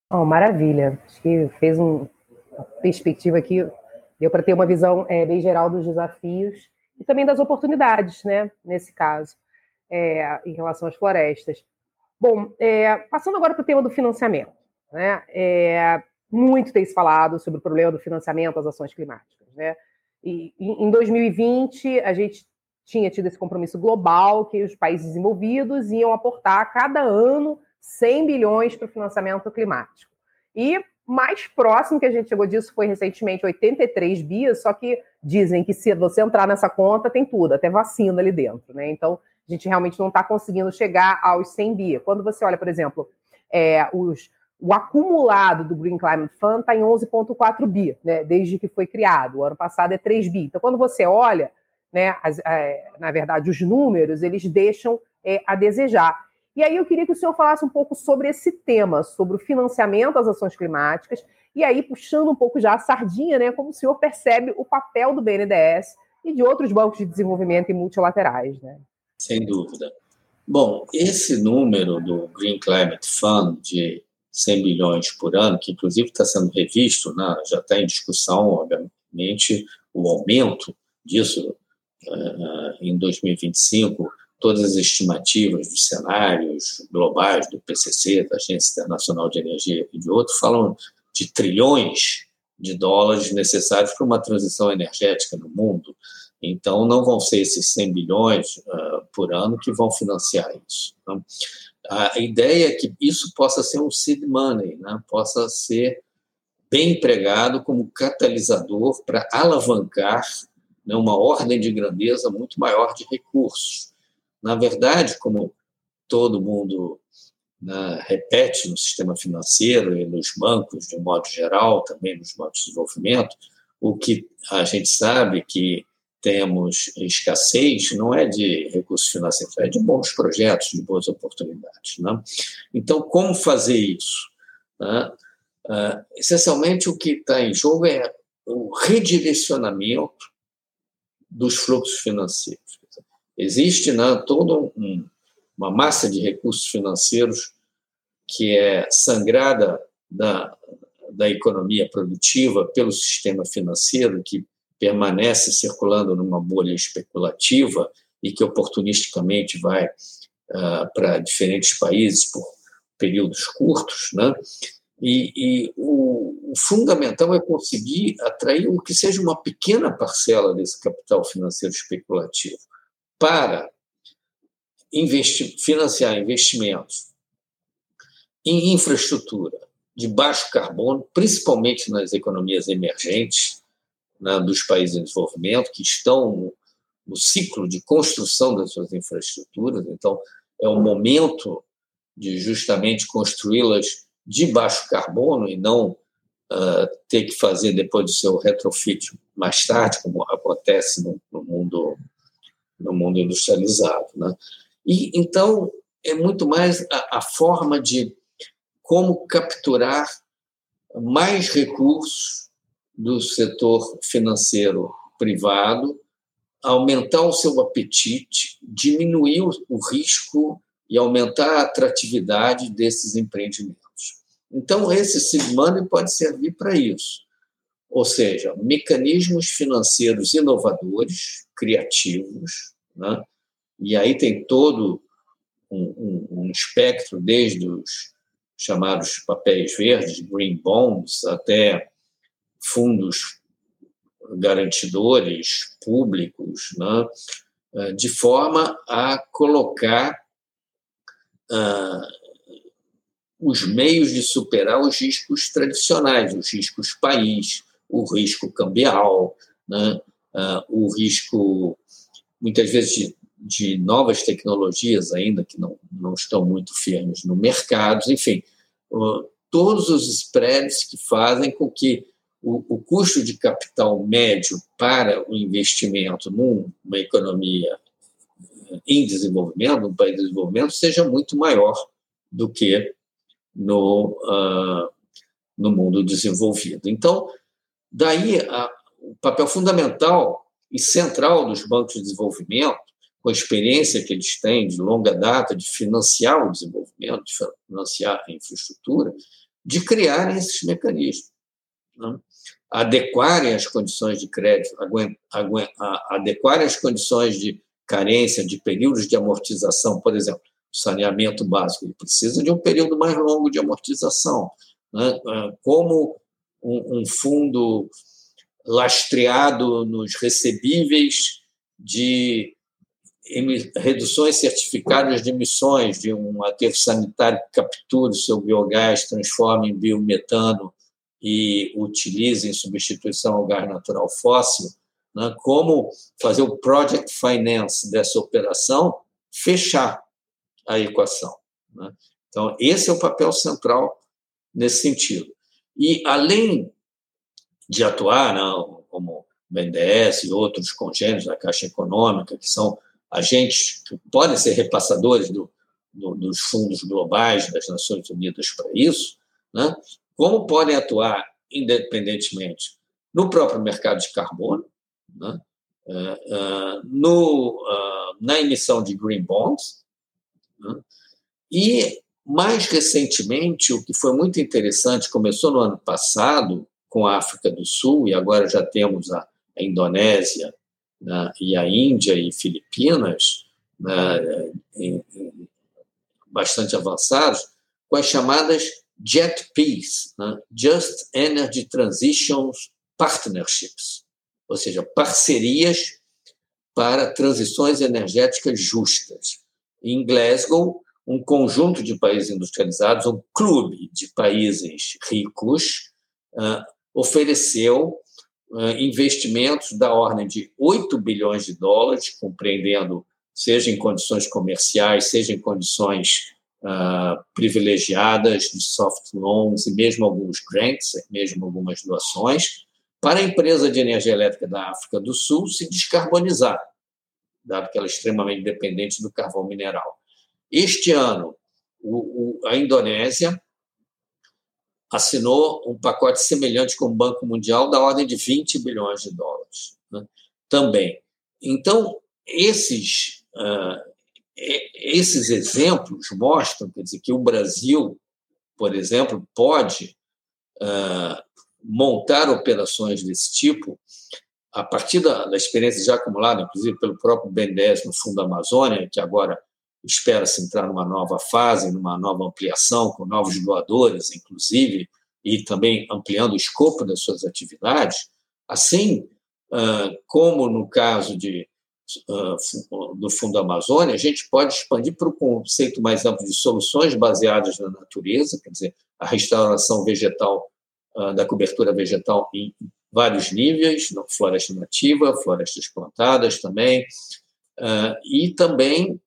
Oh, maravilha. Acho que fez um, uma perspectiva aqui, deu para ter uma visão é, bem geral dos desafios e também das oportunidades, né, nesse caso é, em relação às florestas. Bom, é, passando agora para o tema do financiamento. Né? É, muito tem se falado sobre o problema do financiamento às ações climáticas. Né? E, em 2020, a gente tinha tido esse compromisso global que os países desenvolvidos iam aportar cada ano 100 bilhões para o financiamento climático. E mais próximo que a gente chegou disso foi recentemente 83 bias, só que dizem que se você entrar nessa conta, tem tudo, até vacina ali dentro, né? Então, a gente realmente não está conseguindo chegar aos 100 bi. Quando você olha, por exemplo, é, os, o acumulado do Green Climate Fund está em 11,4 bi, né, desde que foi criado. O ano passado é 3 bi. Então, quando você olha, né, as, é, na verdade, os números, eles deixam é, a desejar. E aí eu queria que o senhor falasse um pouco sobre esse tema, sobre o financiamento às ações climáticas, e aí puxando um pouco já a sardinha, né, como o senhor percebe o papel do BNDES e de outros bancos de desenvolvimento e multilaterais, né? sem dúvida. Bom, esse número do Green Climate Fund de 100 bilhões por ano, que inclusive está sendo revisto, né, já está em discussão, obviamente, o aumento disso em 2025, todas as estimativas dos cenários globais do PCC, da Agência Internacional de Energia e de outros, falam de trilhões de dólares necessários para uma transição energética no mundo. Então, não vão ser esses 100 bilhões uh, por ano que vão financiar isso. Né? A ideia é que isso possa ser um seed money, né? possa ser bem empregado como catalisador para alavancar né, uma ordem de grandeza muito maior de recursos. Na verdade, como todo mundo né, repete no sistema financeiro e nos bancos, de modo geral, também nos bancos de desenvolvimento, o que a gente sabe que temos escassez não é de recursos financeiros, é de bons projetos, de boas oportunidades. Né? Então, como fazer isso? Né? Uh, essencialmente, o que está em jogo é o redirecionamento dos fluxos financeiros. Existe né, toda um, uma massa de recursos financeiros que é sangrada da, da economia produtiva pelo sistema financeiro, que permanece circulando numa bolha especulativa e que oportunisticamente vai uh, para diferentes países por períodos curtos, né? E, e o, o, fundamental é conseguir atrair o que seja uma pequena parcela desse capital financeiro especulativo para investir, financiar investimentos em infraestrutura de baixo carbono, principalmente nas economias emergentes, né, dos países em desenvolvimento, que estão no, no ciclo de construção das suas infraestruturas. Então, é o momento de justamente construí-las de baixo carbono e não uh, ter que fazer depois do seu retrofit mais tarde, como acontece no, no mundo no mundo industrializado, né? E então é muito mais a, a forma de como capturar mais recursos do setor financeiro privado, aumentar o seu apetite, diminuir o risco e aumentar a atratividade desses empreendimentos. Então, esse seed money pode servir para isso. Ou seja, mecanismos financeiros inovadores, criativos, né? e aí tem todo um, um, um espectro, desde os chamados papéis verdes, green bonds, até fundos garantidores públicos, né? Eh, de forma a colocar uh, os meios de superar os riscos tradicionais, os riscos país, o risco cambial, né? uh, o risco, muitas vezes, de, de, novas tecnologias ainda que não, não estão muito firmes no mercado, enfim, uh, todos os spreads que fazem com que o, o custo de capital médio para o investimento numa economia em desenvolvimento, num país de desenvolvimento, seja muito maior do que no, uh, no mundo desenvolvido. Então, daí a, o papel fundamental e central dos bancos de desenvolvimento, com a experiência que eles têm de longa data de financiar o desenvolvimento, de financiar a infraestrutura, de criarem esses mecanismos. Né? adequarem as condições de crédito, adequarem as condições de carência, de períodos de amortização, por exemplo, saneamento básico, ele precisa de um período mais longo de amortização. Né? Ah, como um fundo lastreado nos recebíveis de reduções certificadas de emissões de um aterro sanitário que capture o seu biogás, transforme em biometano e utilize em substituição ao gás natural fóssil, né, como fazer o project finance dessa operação fechar a equação. Né? Então, esse é o papel central nesse sentido. E, além de atuar, não, como o BNDES e outros congêneros da Caixa Econômica, que são agentes que podem ser repassadores do, do, dos fundos globais das Nações Unidas para isso, né? como podem atuar independentemente no próprio mercado de carbono, né? uh, uh, no, uh, na emissão de green bonds, né? E, mais recentemente, o que foi muito interessante, começou no ano passado com a África do Sul, e agora já temos a, a Indonésia né? e a Índia e Filipinas né? em, em, bastante avançados, com as chamadas JETPs, né? Just Energy Transitions Partnerships, ou seja, parcerias para transições energéticas justas. Em Glasgow, um conjunto de países industrializados, um clube de países ricos, uh, ofereceu uh, investimentos da ordem de 8 bilhões de dólares, compreendendo, seja em condições comerciais, seja em condições uh, privilegiadas de soft loans e mesmo alguns grants, mesmo algumas doações, para a empresa de energia elétrica da África do Sul se descarbonizar, dado que ela é extremamente dependente do carvão mineral. Este ano, o, o, a Indonésia assinou um pacote semelhante com o Banco Mundial da ordem de 20 bilhões de dólares. Né? Também. Então, esses uh, esses exemplos mostram quer dizer, que o Brasil, por exemplo, pode uh, montar operações desse tipo a partir da, da, experiência já acumulada, inclusive pelo próprio BNDES no Fundo Amazônia, que agora espera-se entrar numa nova fase, numa nova ampliação, com novos doadores, inclusive, e também ampliando o escopo das suas atividades, assim uh, como no caso de do Fundo Amazônia, a gente pode expandir para o conceito mais amplo de soluções baseadas na natureza, quer dizer, a restauração vegetal, da cobertura vegetal em vários níveis, floresta nativa, florestas plantadas também, e também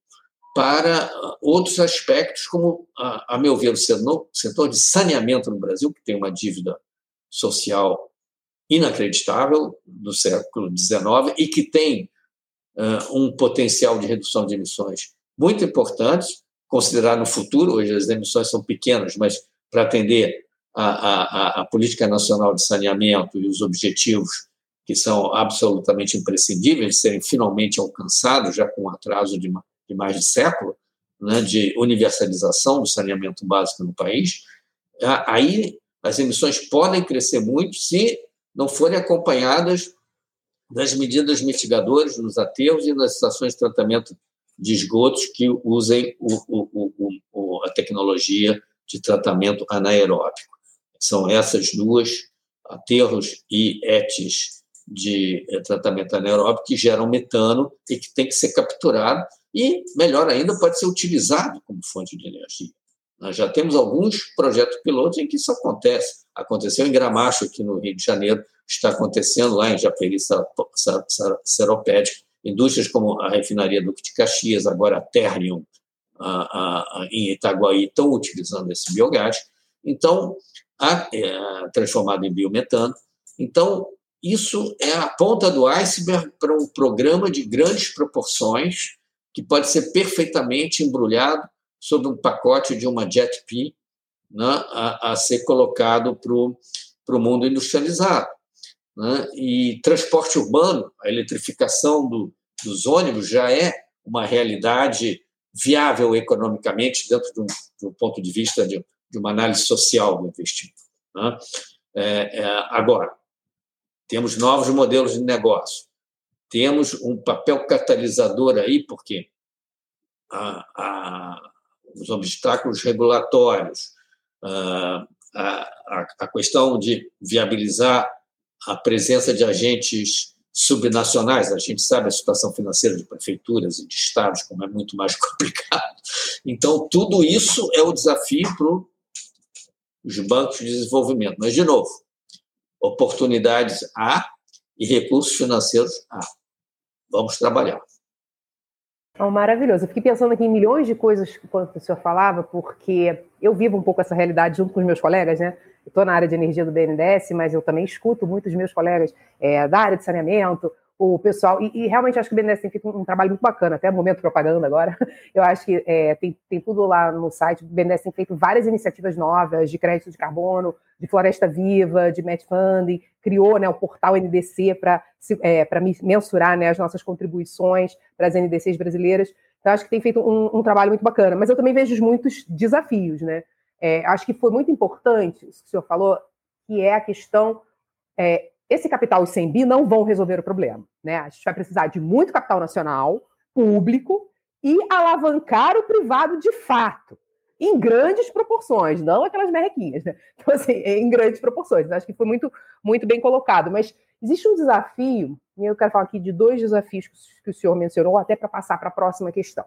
para outros aspectos, como, a meu ver, o setor de saneamento no Brasil, que tem uma dívida social inacreditável do século XIX e que tem uh, um potencial de redução de emissões muito importante, considerar no futuro, hoje as emissões são pequenas, mas para atender a, a, a, política nacional de saneamento e os objetivos que são absolutamente imprescindíveis serem finalmente alcançados, já com um atraso de, de mais de século, né, de universalização do saneamento básico no país, aí as emissões podem crescer muito se não forem acompanhadas das medidas mitigadoras nos aterros e nas estações de tratamento de esgotos que usem o, o, o, a tecnologia de tratamento anaeróbico. São essas duas, aterros e etes de eh, tratamento anaeróbico, que geram metano e que tem que ser capturado e, melhor ainda, pode ser utilizado como fonte de energia. Nós já temos alguns projetos pilotos em que isso acontece. Aconteceu em Gramacho, aqui no Rio de Janeiro, está acontecendo lá em Japeri, Seropédico, indústrias como a refinaria Duque de Caxias, agora a Ternium, a, a, a, em Itaguaí, estão utilizando esse biogás, então, transformado em biometano. Então, isso é a ponta do iceberg para um programa de grandes proporções que pode ser perfeitamente embrulhado sob um pacote de uma JET-P né, a, a, ser colocado para o mundo industrializado. Né? E transporte urbano, a eletrificação do, dos ônibus já é uma realidade viável economicamente dentro de de um ponto de vista de, de, uma análise social do investimento. Né? É, é, agora, temos novos modelos de negócio, temos um papel catalisador aí, porque a, a, os obstáculos regulatórios, a, a, questão de viabilizar a presença de agentes subnacionais, a gente sabe a situação financeira de prefeituras e de estados, como é muito mais *laughs* complicado. Então, tudo isso é o desafio para os bancos de desenvolvimento. Mas, de novo, oportunidades há e recursos financeiros há. Vamos trabalhar. Oh, maravilhoso. Eu fiquei pensando aqui em milhões de coisas quando o senhor falava, porque eu vivo um pouco essa realidade junto com os meus colegas, né? Estou na área de energia do BNDES, mas eu também escuto muitos meus colegas é, da área de saneamento, o pessoal, e, e, realmente acho que o BNDES tem feito um, trabalho muito bacana, até momento propaganda agora. *laughs* Eu acho que é, tem, tem tudo lá no site. O BNDES tem feito várias iniciativas novas de crédito de carbono, de floresta viva, de match funding, criou né, o portal NDC para é, mensurar né, as nossas contribuições para as NDCs brasileiras. Então, acho que tem feito um, um, trabalho muito bacana. Mas eu também vejo muitos desafios, né? É, acho que foi muito importante isso que o senhor falou, que é a questão é, esse capital e 100 bi não vão resolver o problema. Né? A gente vai precisar de muito capital nacional, público, e alavancar o privado de fato, em grandes proporções, não aquelas merrequinhas. Né? *laughs* Então, assim, em grandes proporções. Acho que foi muito, muito bem colocado. Mas existe um desafio, e eu quero falar aqui de dois desafios que o senhor mencionou, até para passar para a próxima questão.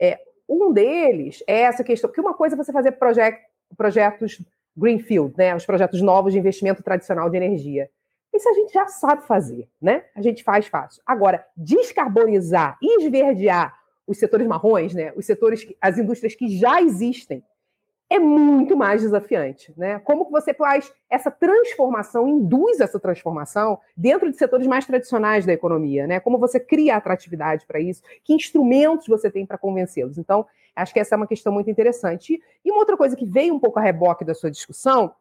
É, um deles é essa questão, porque uma coisa é você fazer projet, projetos Greenfield, né, os projetos novos de investimento tradicional de energia. Isso a gente já sabe fazer, né? A gente faz fácil. Agora, descarbonizar e esverdear os setores marrons, né? Os setores, as indústrias que já existem, é muito mais desafiante, né? Como que você faz essa transformação, induz essa transformação dentro de setores mais tradicionais da economia, né? Como você cria atratividade para isso? Que instrumentos você tem para convencê-los? Então, acho que essa é uma questão muito interessante. E uma outra coisa que veio um pouco a reboque da sua discussão,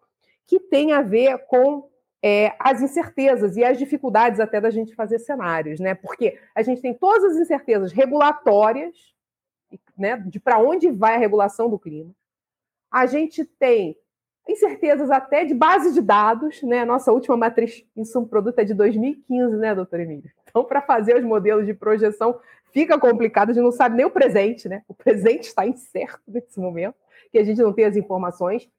que tem a ver com é, as incertezas e as dificuldades até da gente fazer cenários, né? Porque a gente tem todas as incertezas regulatórias, né? De para onde vai a regulação do clima. A gente tem incertezas até de base de dados, né? Nossa última matriz insumo produto é de 2015, né, doutor Emílio? Então, para fazer os modelos de projeção fica complicado, a gente não sabe nem o presente, né? O presente está incerto nesse momento, que a gente não tem as informações.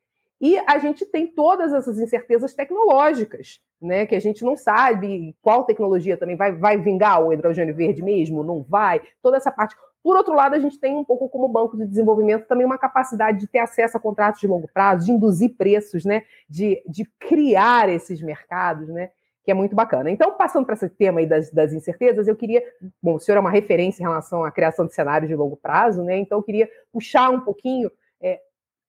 E a gente tem todas essas incertezas tecnológicas, né? Que a gente não sabe qual tecnologia também vai, vai vingar o hidrogênio verde mesmo, não vai, toda essa parte. Por outro lado, a gente tem um pouco como banco de desenvolvimento também uma capacidade de ter acesso a contratos de longo prazo, de induzir preços, né? De, de criar esses mercados, né? Que é muito bacana. Então, passando para esse tema aí das, das incertezas, eu queria. Bom, o senhor é uma referência em relação à criação de cenários de longo prazo, né? Então, eu queria puxar um pouquinho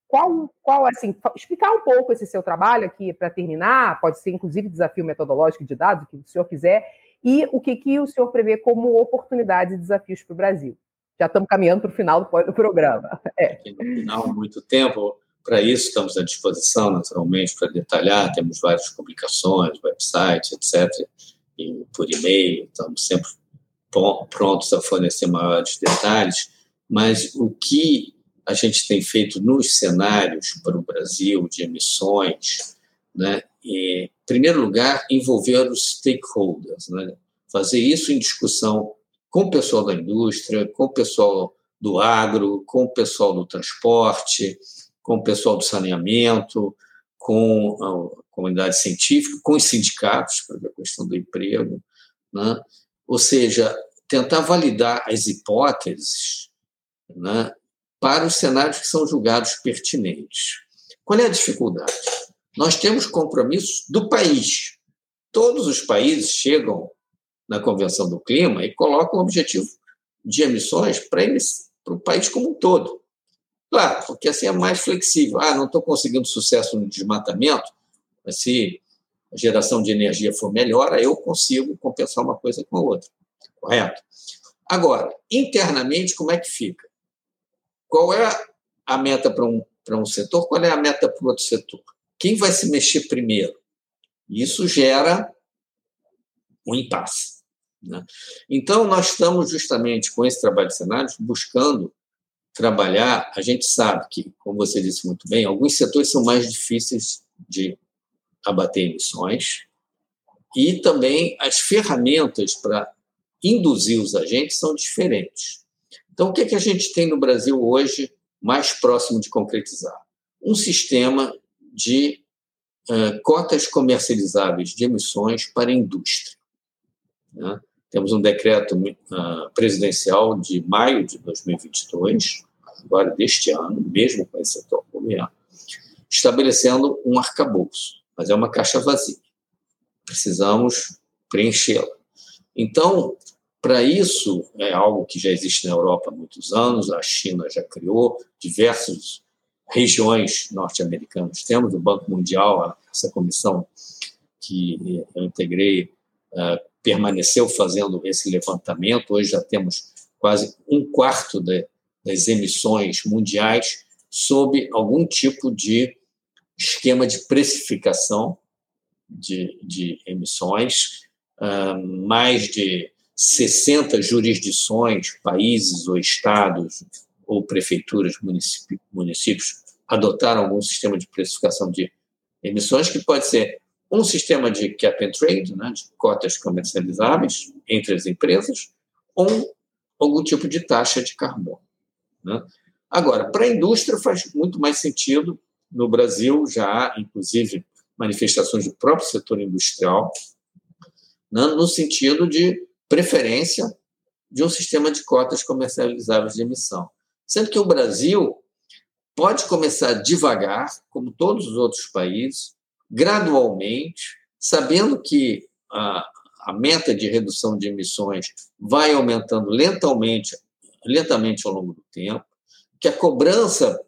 qual, qual assim, explicar um pouco esse seu trabalho aqui para terminar, pode ser inclusive desafio metodológico de dados, o que o senhor quiser, e o que, que o senhor prevê como oportunidades e desafios para o Brasil. Já estamos caminhando para o final do, do programa. *laughs* É. no final, muito tempo. Para isso, estamos à disposição, naturalmente, para detalhar. Temos várias publicações, websites, etc. E por e-mail, estamos sempre prontos a fornecer maiores detalhes. Mas o que a gente tem feito nos cenários para o Brasil de emissões, né, e, em primeiro lugar, envolver os stakeholders, né, fazer isso em discussão com o pessoal da indústria, com o pessoal do agro, com o pessoal do transporte, com o pessoal do saneamento, com a comunidade científica, com os sindicatos, para a questão do emprego. Né? Ou seja, tentar validar as hipóteses né, para os cenários que são julgados pertinentes. Qual é a dificuldade? Nós temos compromissos do país. Todos os países chegam na Convenção do Clima e colocam o objetivo de emissões para o país como um todo. Claro, porque assim é mais flexível. Ah, não estou conseguindo sucesso no desmatamento, mas se a geração de energia for melhor, aí eu consigo compensar uma coisa com a outra. Correto? Agora, internamente, como é que fica? Qual é a meta para um, para um setor? Qual é a meta para o outro setor? Quem vai se mexer primeiro? Isso gera um impasse. Né? Então, nós estamos justamente com esse trabalho de cenários buscando trabalhar. A gente sabe que, como você disse muito bem, alguns setores são mais difíceis de abater emissões e também as ferramentas para induzir os agentes são diferentes. Então, o que, é que a gente tem no Brasil hoje mais próximo de concretizar? Um sistema de uh, cotas comercializáveis de emissões para a indústria. Né? Temos um decreto uh, presidencial de maio de 2022, agora deste ano, mesmo com esse setor governo, estabelecendo um arcabouço, mas é uma caixa vazia. Precisamos preenchê-la. Então, para isso, é algo que já existe na Europa há muitos anos, a China já criou, diversas regiões norte-americanas. Temos, o Banco Mundial, essa comissão que eu integrei, é, permaneceu fazendo esse levantamento, hoje já temos quase um quarto de, das emissões mundiais sob algum tipo de esquema de precificação de, de emissões, uh, mais de 60 jurisdições, países ou estados ou prefeituras, municípios, adotaram algum sistema de precificação de emissões, que pode ser um sistema de cap and trade, né, de cotas comercializáveis entre as empresas, ou algum tipo de taxa de carbono. Né? Agora, para a indústria faz muito mais sentido. No Brasil já há, inclusive, manifestações do próprio setor industrial, né, no sentido de preferência de um sistema de cotas comercializáveis de emissão. Sendo que o Brasil pode começar devagar, como todos os outros países, gradualmente, sabendo que a, a meta de redução de emissões vai aumentando lentamente, lentamente ao longo do tempo, que a cobrança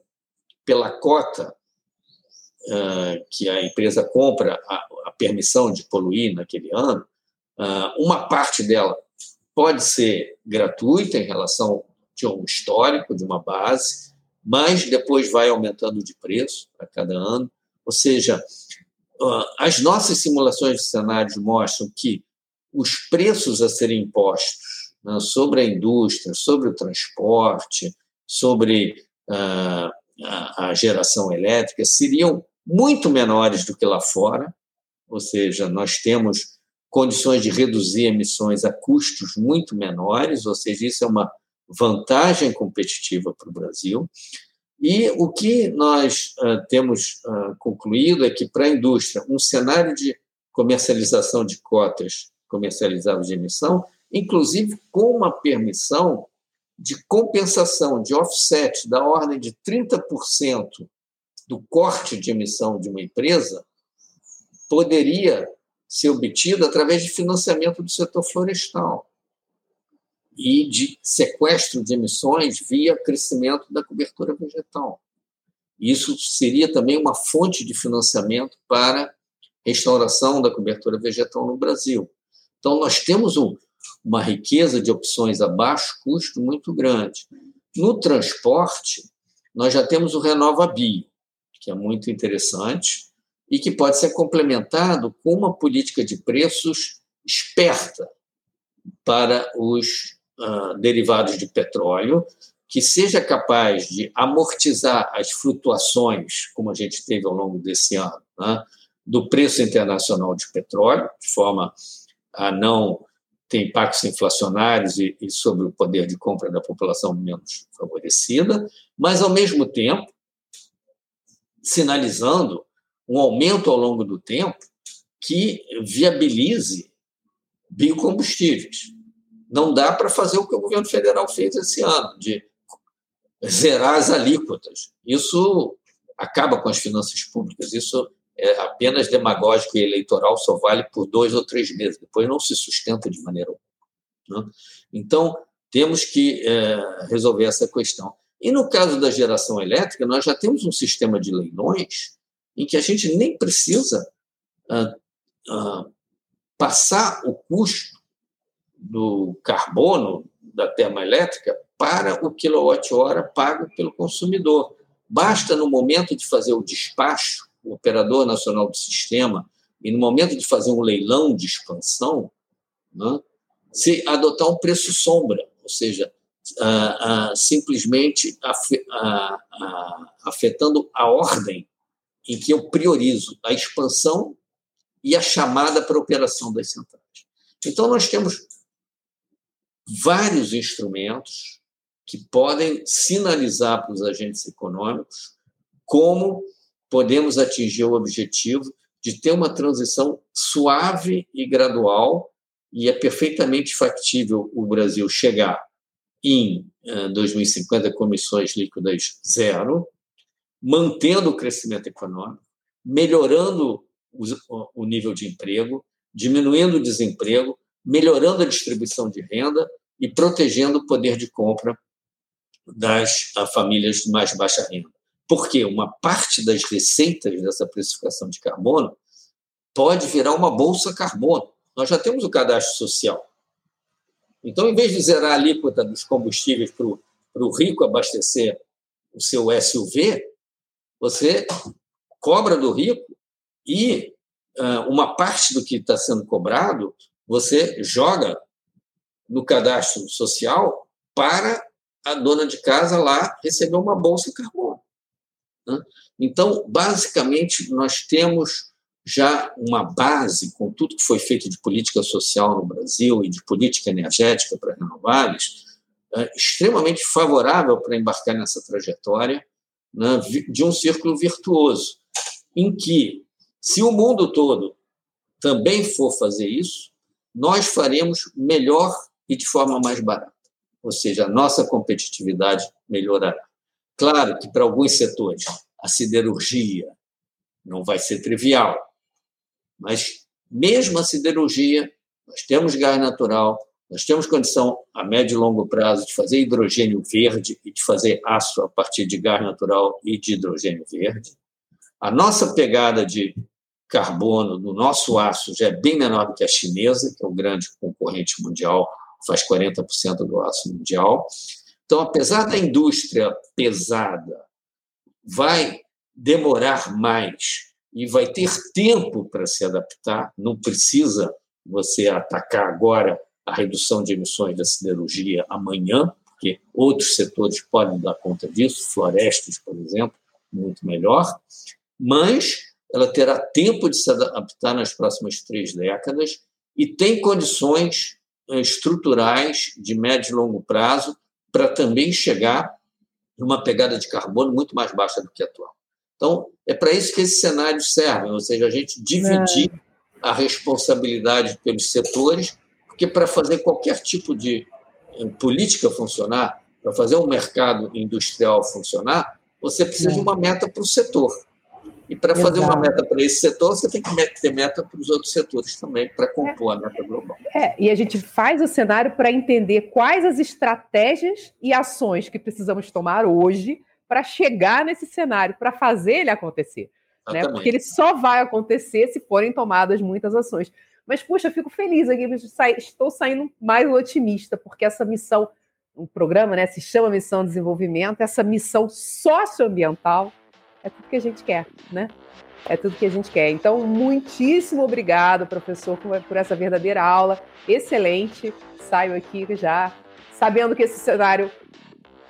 pela cota uh, que a empresa compra a, permissão de poluir naquele ano, uma parte dela pode ser gratuita em relação de um histórico, de uma base, mas depois vai aumentando de preço a cada ano. Ou seja, ah, as nossas simulações de cenários mostram que os preços a serem impostos né, sobre a indústria, sobre o transporte, sobre uh, a geração elétrica seriam muito menores do que lá fora, ou seja, nós temos condições de reduzir emissões a custos muito menores, ou seja, isso é uma vantagem competitiva para o Brasil. E o que nós uh, temos uh, concluído é que, para a indústria, um cenário de comercialização de cotas comercializáveis de emissão, inclusive com uma permissão de compensação, de offset, da ordem de 30% do corte de emissão de uma empresa, poderia ser obtido através de financiamento do setor florestal e de sequestro de emissões via crescimento da cobertura vegetal. Isso seria também uma fonte de financiamento para restauração da cobertura vegetal no Brasil. Então, nós temos um, uma riqueza de opções a baixo custo muito grande. No transporte, nós já temos o Renova Bio, que é muito interessante e que pode ser complementado com uma política de preços esperta para os uh, derivados de petróleo, que seja capaz de amortizar as flutuações, como a gente teve ao longo desse ano, né, do preço internacional de petróleo, de forma a não ter impactos inflacionários e, e sobre o poder de compra da população menos favorecida, mas, ao mesmo tempo, sinalizando um aumento ao longo do tempo que viabilize biocombustíveis. Não dá para fazer o que o governo federal fez esse ano, de zerar as alíquotas. Isso acaba com as finanças públicas. Isso é apenas demagógico e eleitoral, só vale por dois ou três meses. Depois não se sustenta de maneira alguma. Né? Então, temos que é, resolver essa questão. E no caso da geração elétrica, nós já temos um sistema de leilões em que a gente nem precisa ah, ah, passar o custo do carbono da termoelétrica para o quilowatt-hora pago pelo consumidor. Basta, no momento de fazer o despacho, o operador nacional do sistema, e no momento de fazer um leilão de expansão, né, se adotar um preço sombra, ou seja, ah, simplesmente ah, afetando a ordem em que eu priorizo a expansão e a chamada para a operação das centrais. Então, nós temos vários instrumentos que podem sinalizar para os agentes econômicos como podemos atingir o objetivo de ter uma transição suave e gradual, e é perfeitamente factível o Brasil chegar em 2050 com emissões líquidas zero, mantendo o crescimento econômico, melhorando o nível de emprego, diminuindo o desemprego, melhorando a distribuição de renda e protegendo o poder de compra das famílias de mais baixa renda. Porque uma parte das receitas dessa precificação de carbono pode virar uma bolsa carbono. Nós já temos o cadastro social. Então, em vez de zerar a alíquota dos combustíveis para o rico abastecer o seu SUV, você cobra do rico e uh, uma parte do que está sendo cobrado você joga no cadastro social para a dona de casa lá receber uma bolsa carbono. Né? Então, basicamente, nós temos já uma base com tudo que foi feito de política social no Brasil e de política energética para renováveis, é, extremamente favorável para embarcar nessa trajetória né, de um círculo virtuoso, em que, se o mundo todo também for fazer isso, nós faremos melhor e de forma mais barata. Ou seja, a nossa competitividade melhorará. Claro que para alguns setores, a siderurgia não vai ser trivial, mas mesmo a siderurgia, nós temos gás natural, nós temos condição a médio e longo prazo de fazer hidrogênio verde e de fazer aço a partir de gás natural e de hidrogênio verde. A nossa pegada de carbono no nosso aço já é bem menor do que a chinesa, que é o grande concorrente mundial, faz 40% do aço mundial. Então, apesar da indústria pesada vai demorar mais e vai ter tempo para se adaptar, não precisa você atacar agora a redução de emissões da siderurgia amanhã, porque outros setores podem dar conta disso, florestas, por exemplo, muito melhor, mas ela terá tempo de se adaptar nas próximas três décadas e tem condições eh, estruturais de médio e longo prazo para também chegar numa pegada de carbono muito mais baixa do que atual. Então, é para isso que esses cenários servem, ou seja, a gente dividir é. a responsabilidade pelos setores, porque para fazer qualquer tipo de eh, política funcionar, para fazer um mercado industrial funcionar, você precisa de uma meta para o setor. E para fazer uma meta para esse setor, você tem que ter meta para os outros setores também, para compor é. a meta global. É, e a gente faz o cenário para entender quais as estratégias e ações que precisamos tomar hoje para chegar nesse cenário, para fazer ele acontecer. Né? Porque ele só vai acontecer se forem tomadas muitas ações. Mas, puxa, fico feliz aqui, estou saindo mais otimista, porque essa missão, o programa né, se chama Missão de Desenvolvimento, essa missão socioambiental é tudo que a gente quer, né? É tudo que a gente quer. Então, muitíssimo obrigado, professor, por essa verdadeira aula. Excelente. Saio aqui já sabendo que esse cenário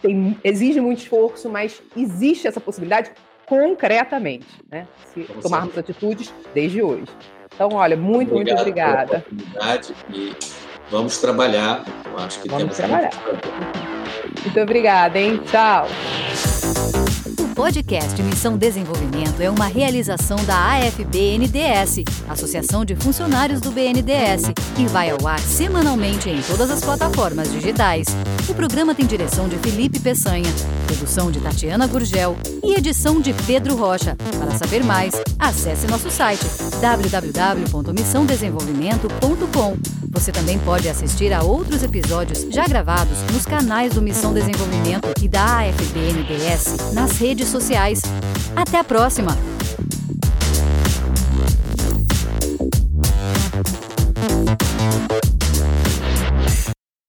tem, exige muito esforço, mas existe essa possibilidade concretamente, né? Se Como tomarmos sabe. atitudes desde hoje. Então, olha, muito, Obrigado muito obrigada. e vamos trabalhar. Eu acho que vamos temos trabalhar. Muito obrigada, hein? Tchau podcast Missão Desenvolvimento é uma realização da AFBNDS, Associação de Funcionários do BNDES, e vai ao ar semanalmente em todas as plataformas digitais. O programa tem direção de Felipe Peçanha, produção de Tatiana Gurgel e edição de Pedro Rocha. Para saber mais, acesse nosso site www.missãodesenvolvimento.com. Você também pode assistir a outros episódios já gravados nos canais do Missão Desenvolvimento e da AFBNDS nas redes redes sociais. Até a próxima! Thank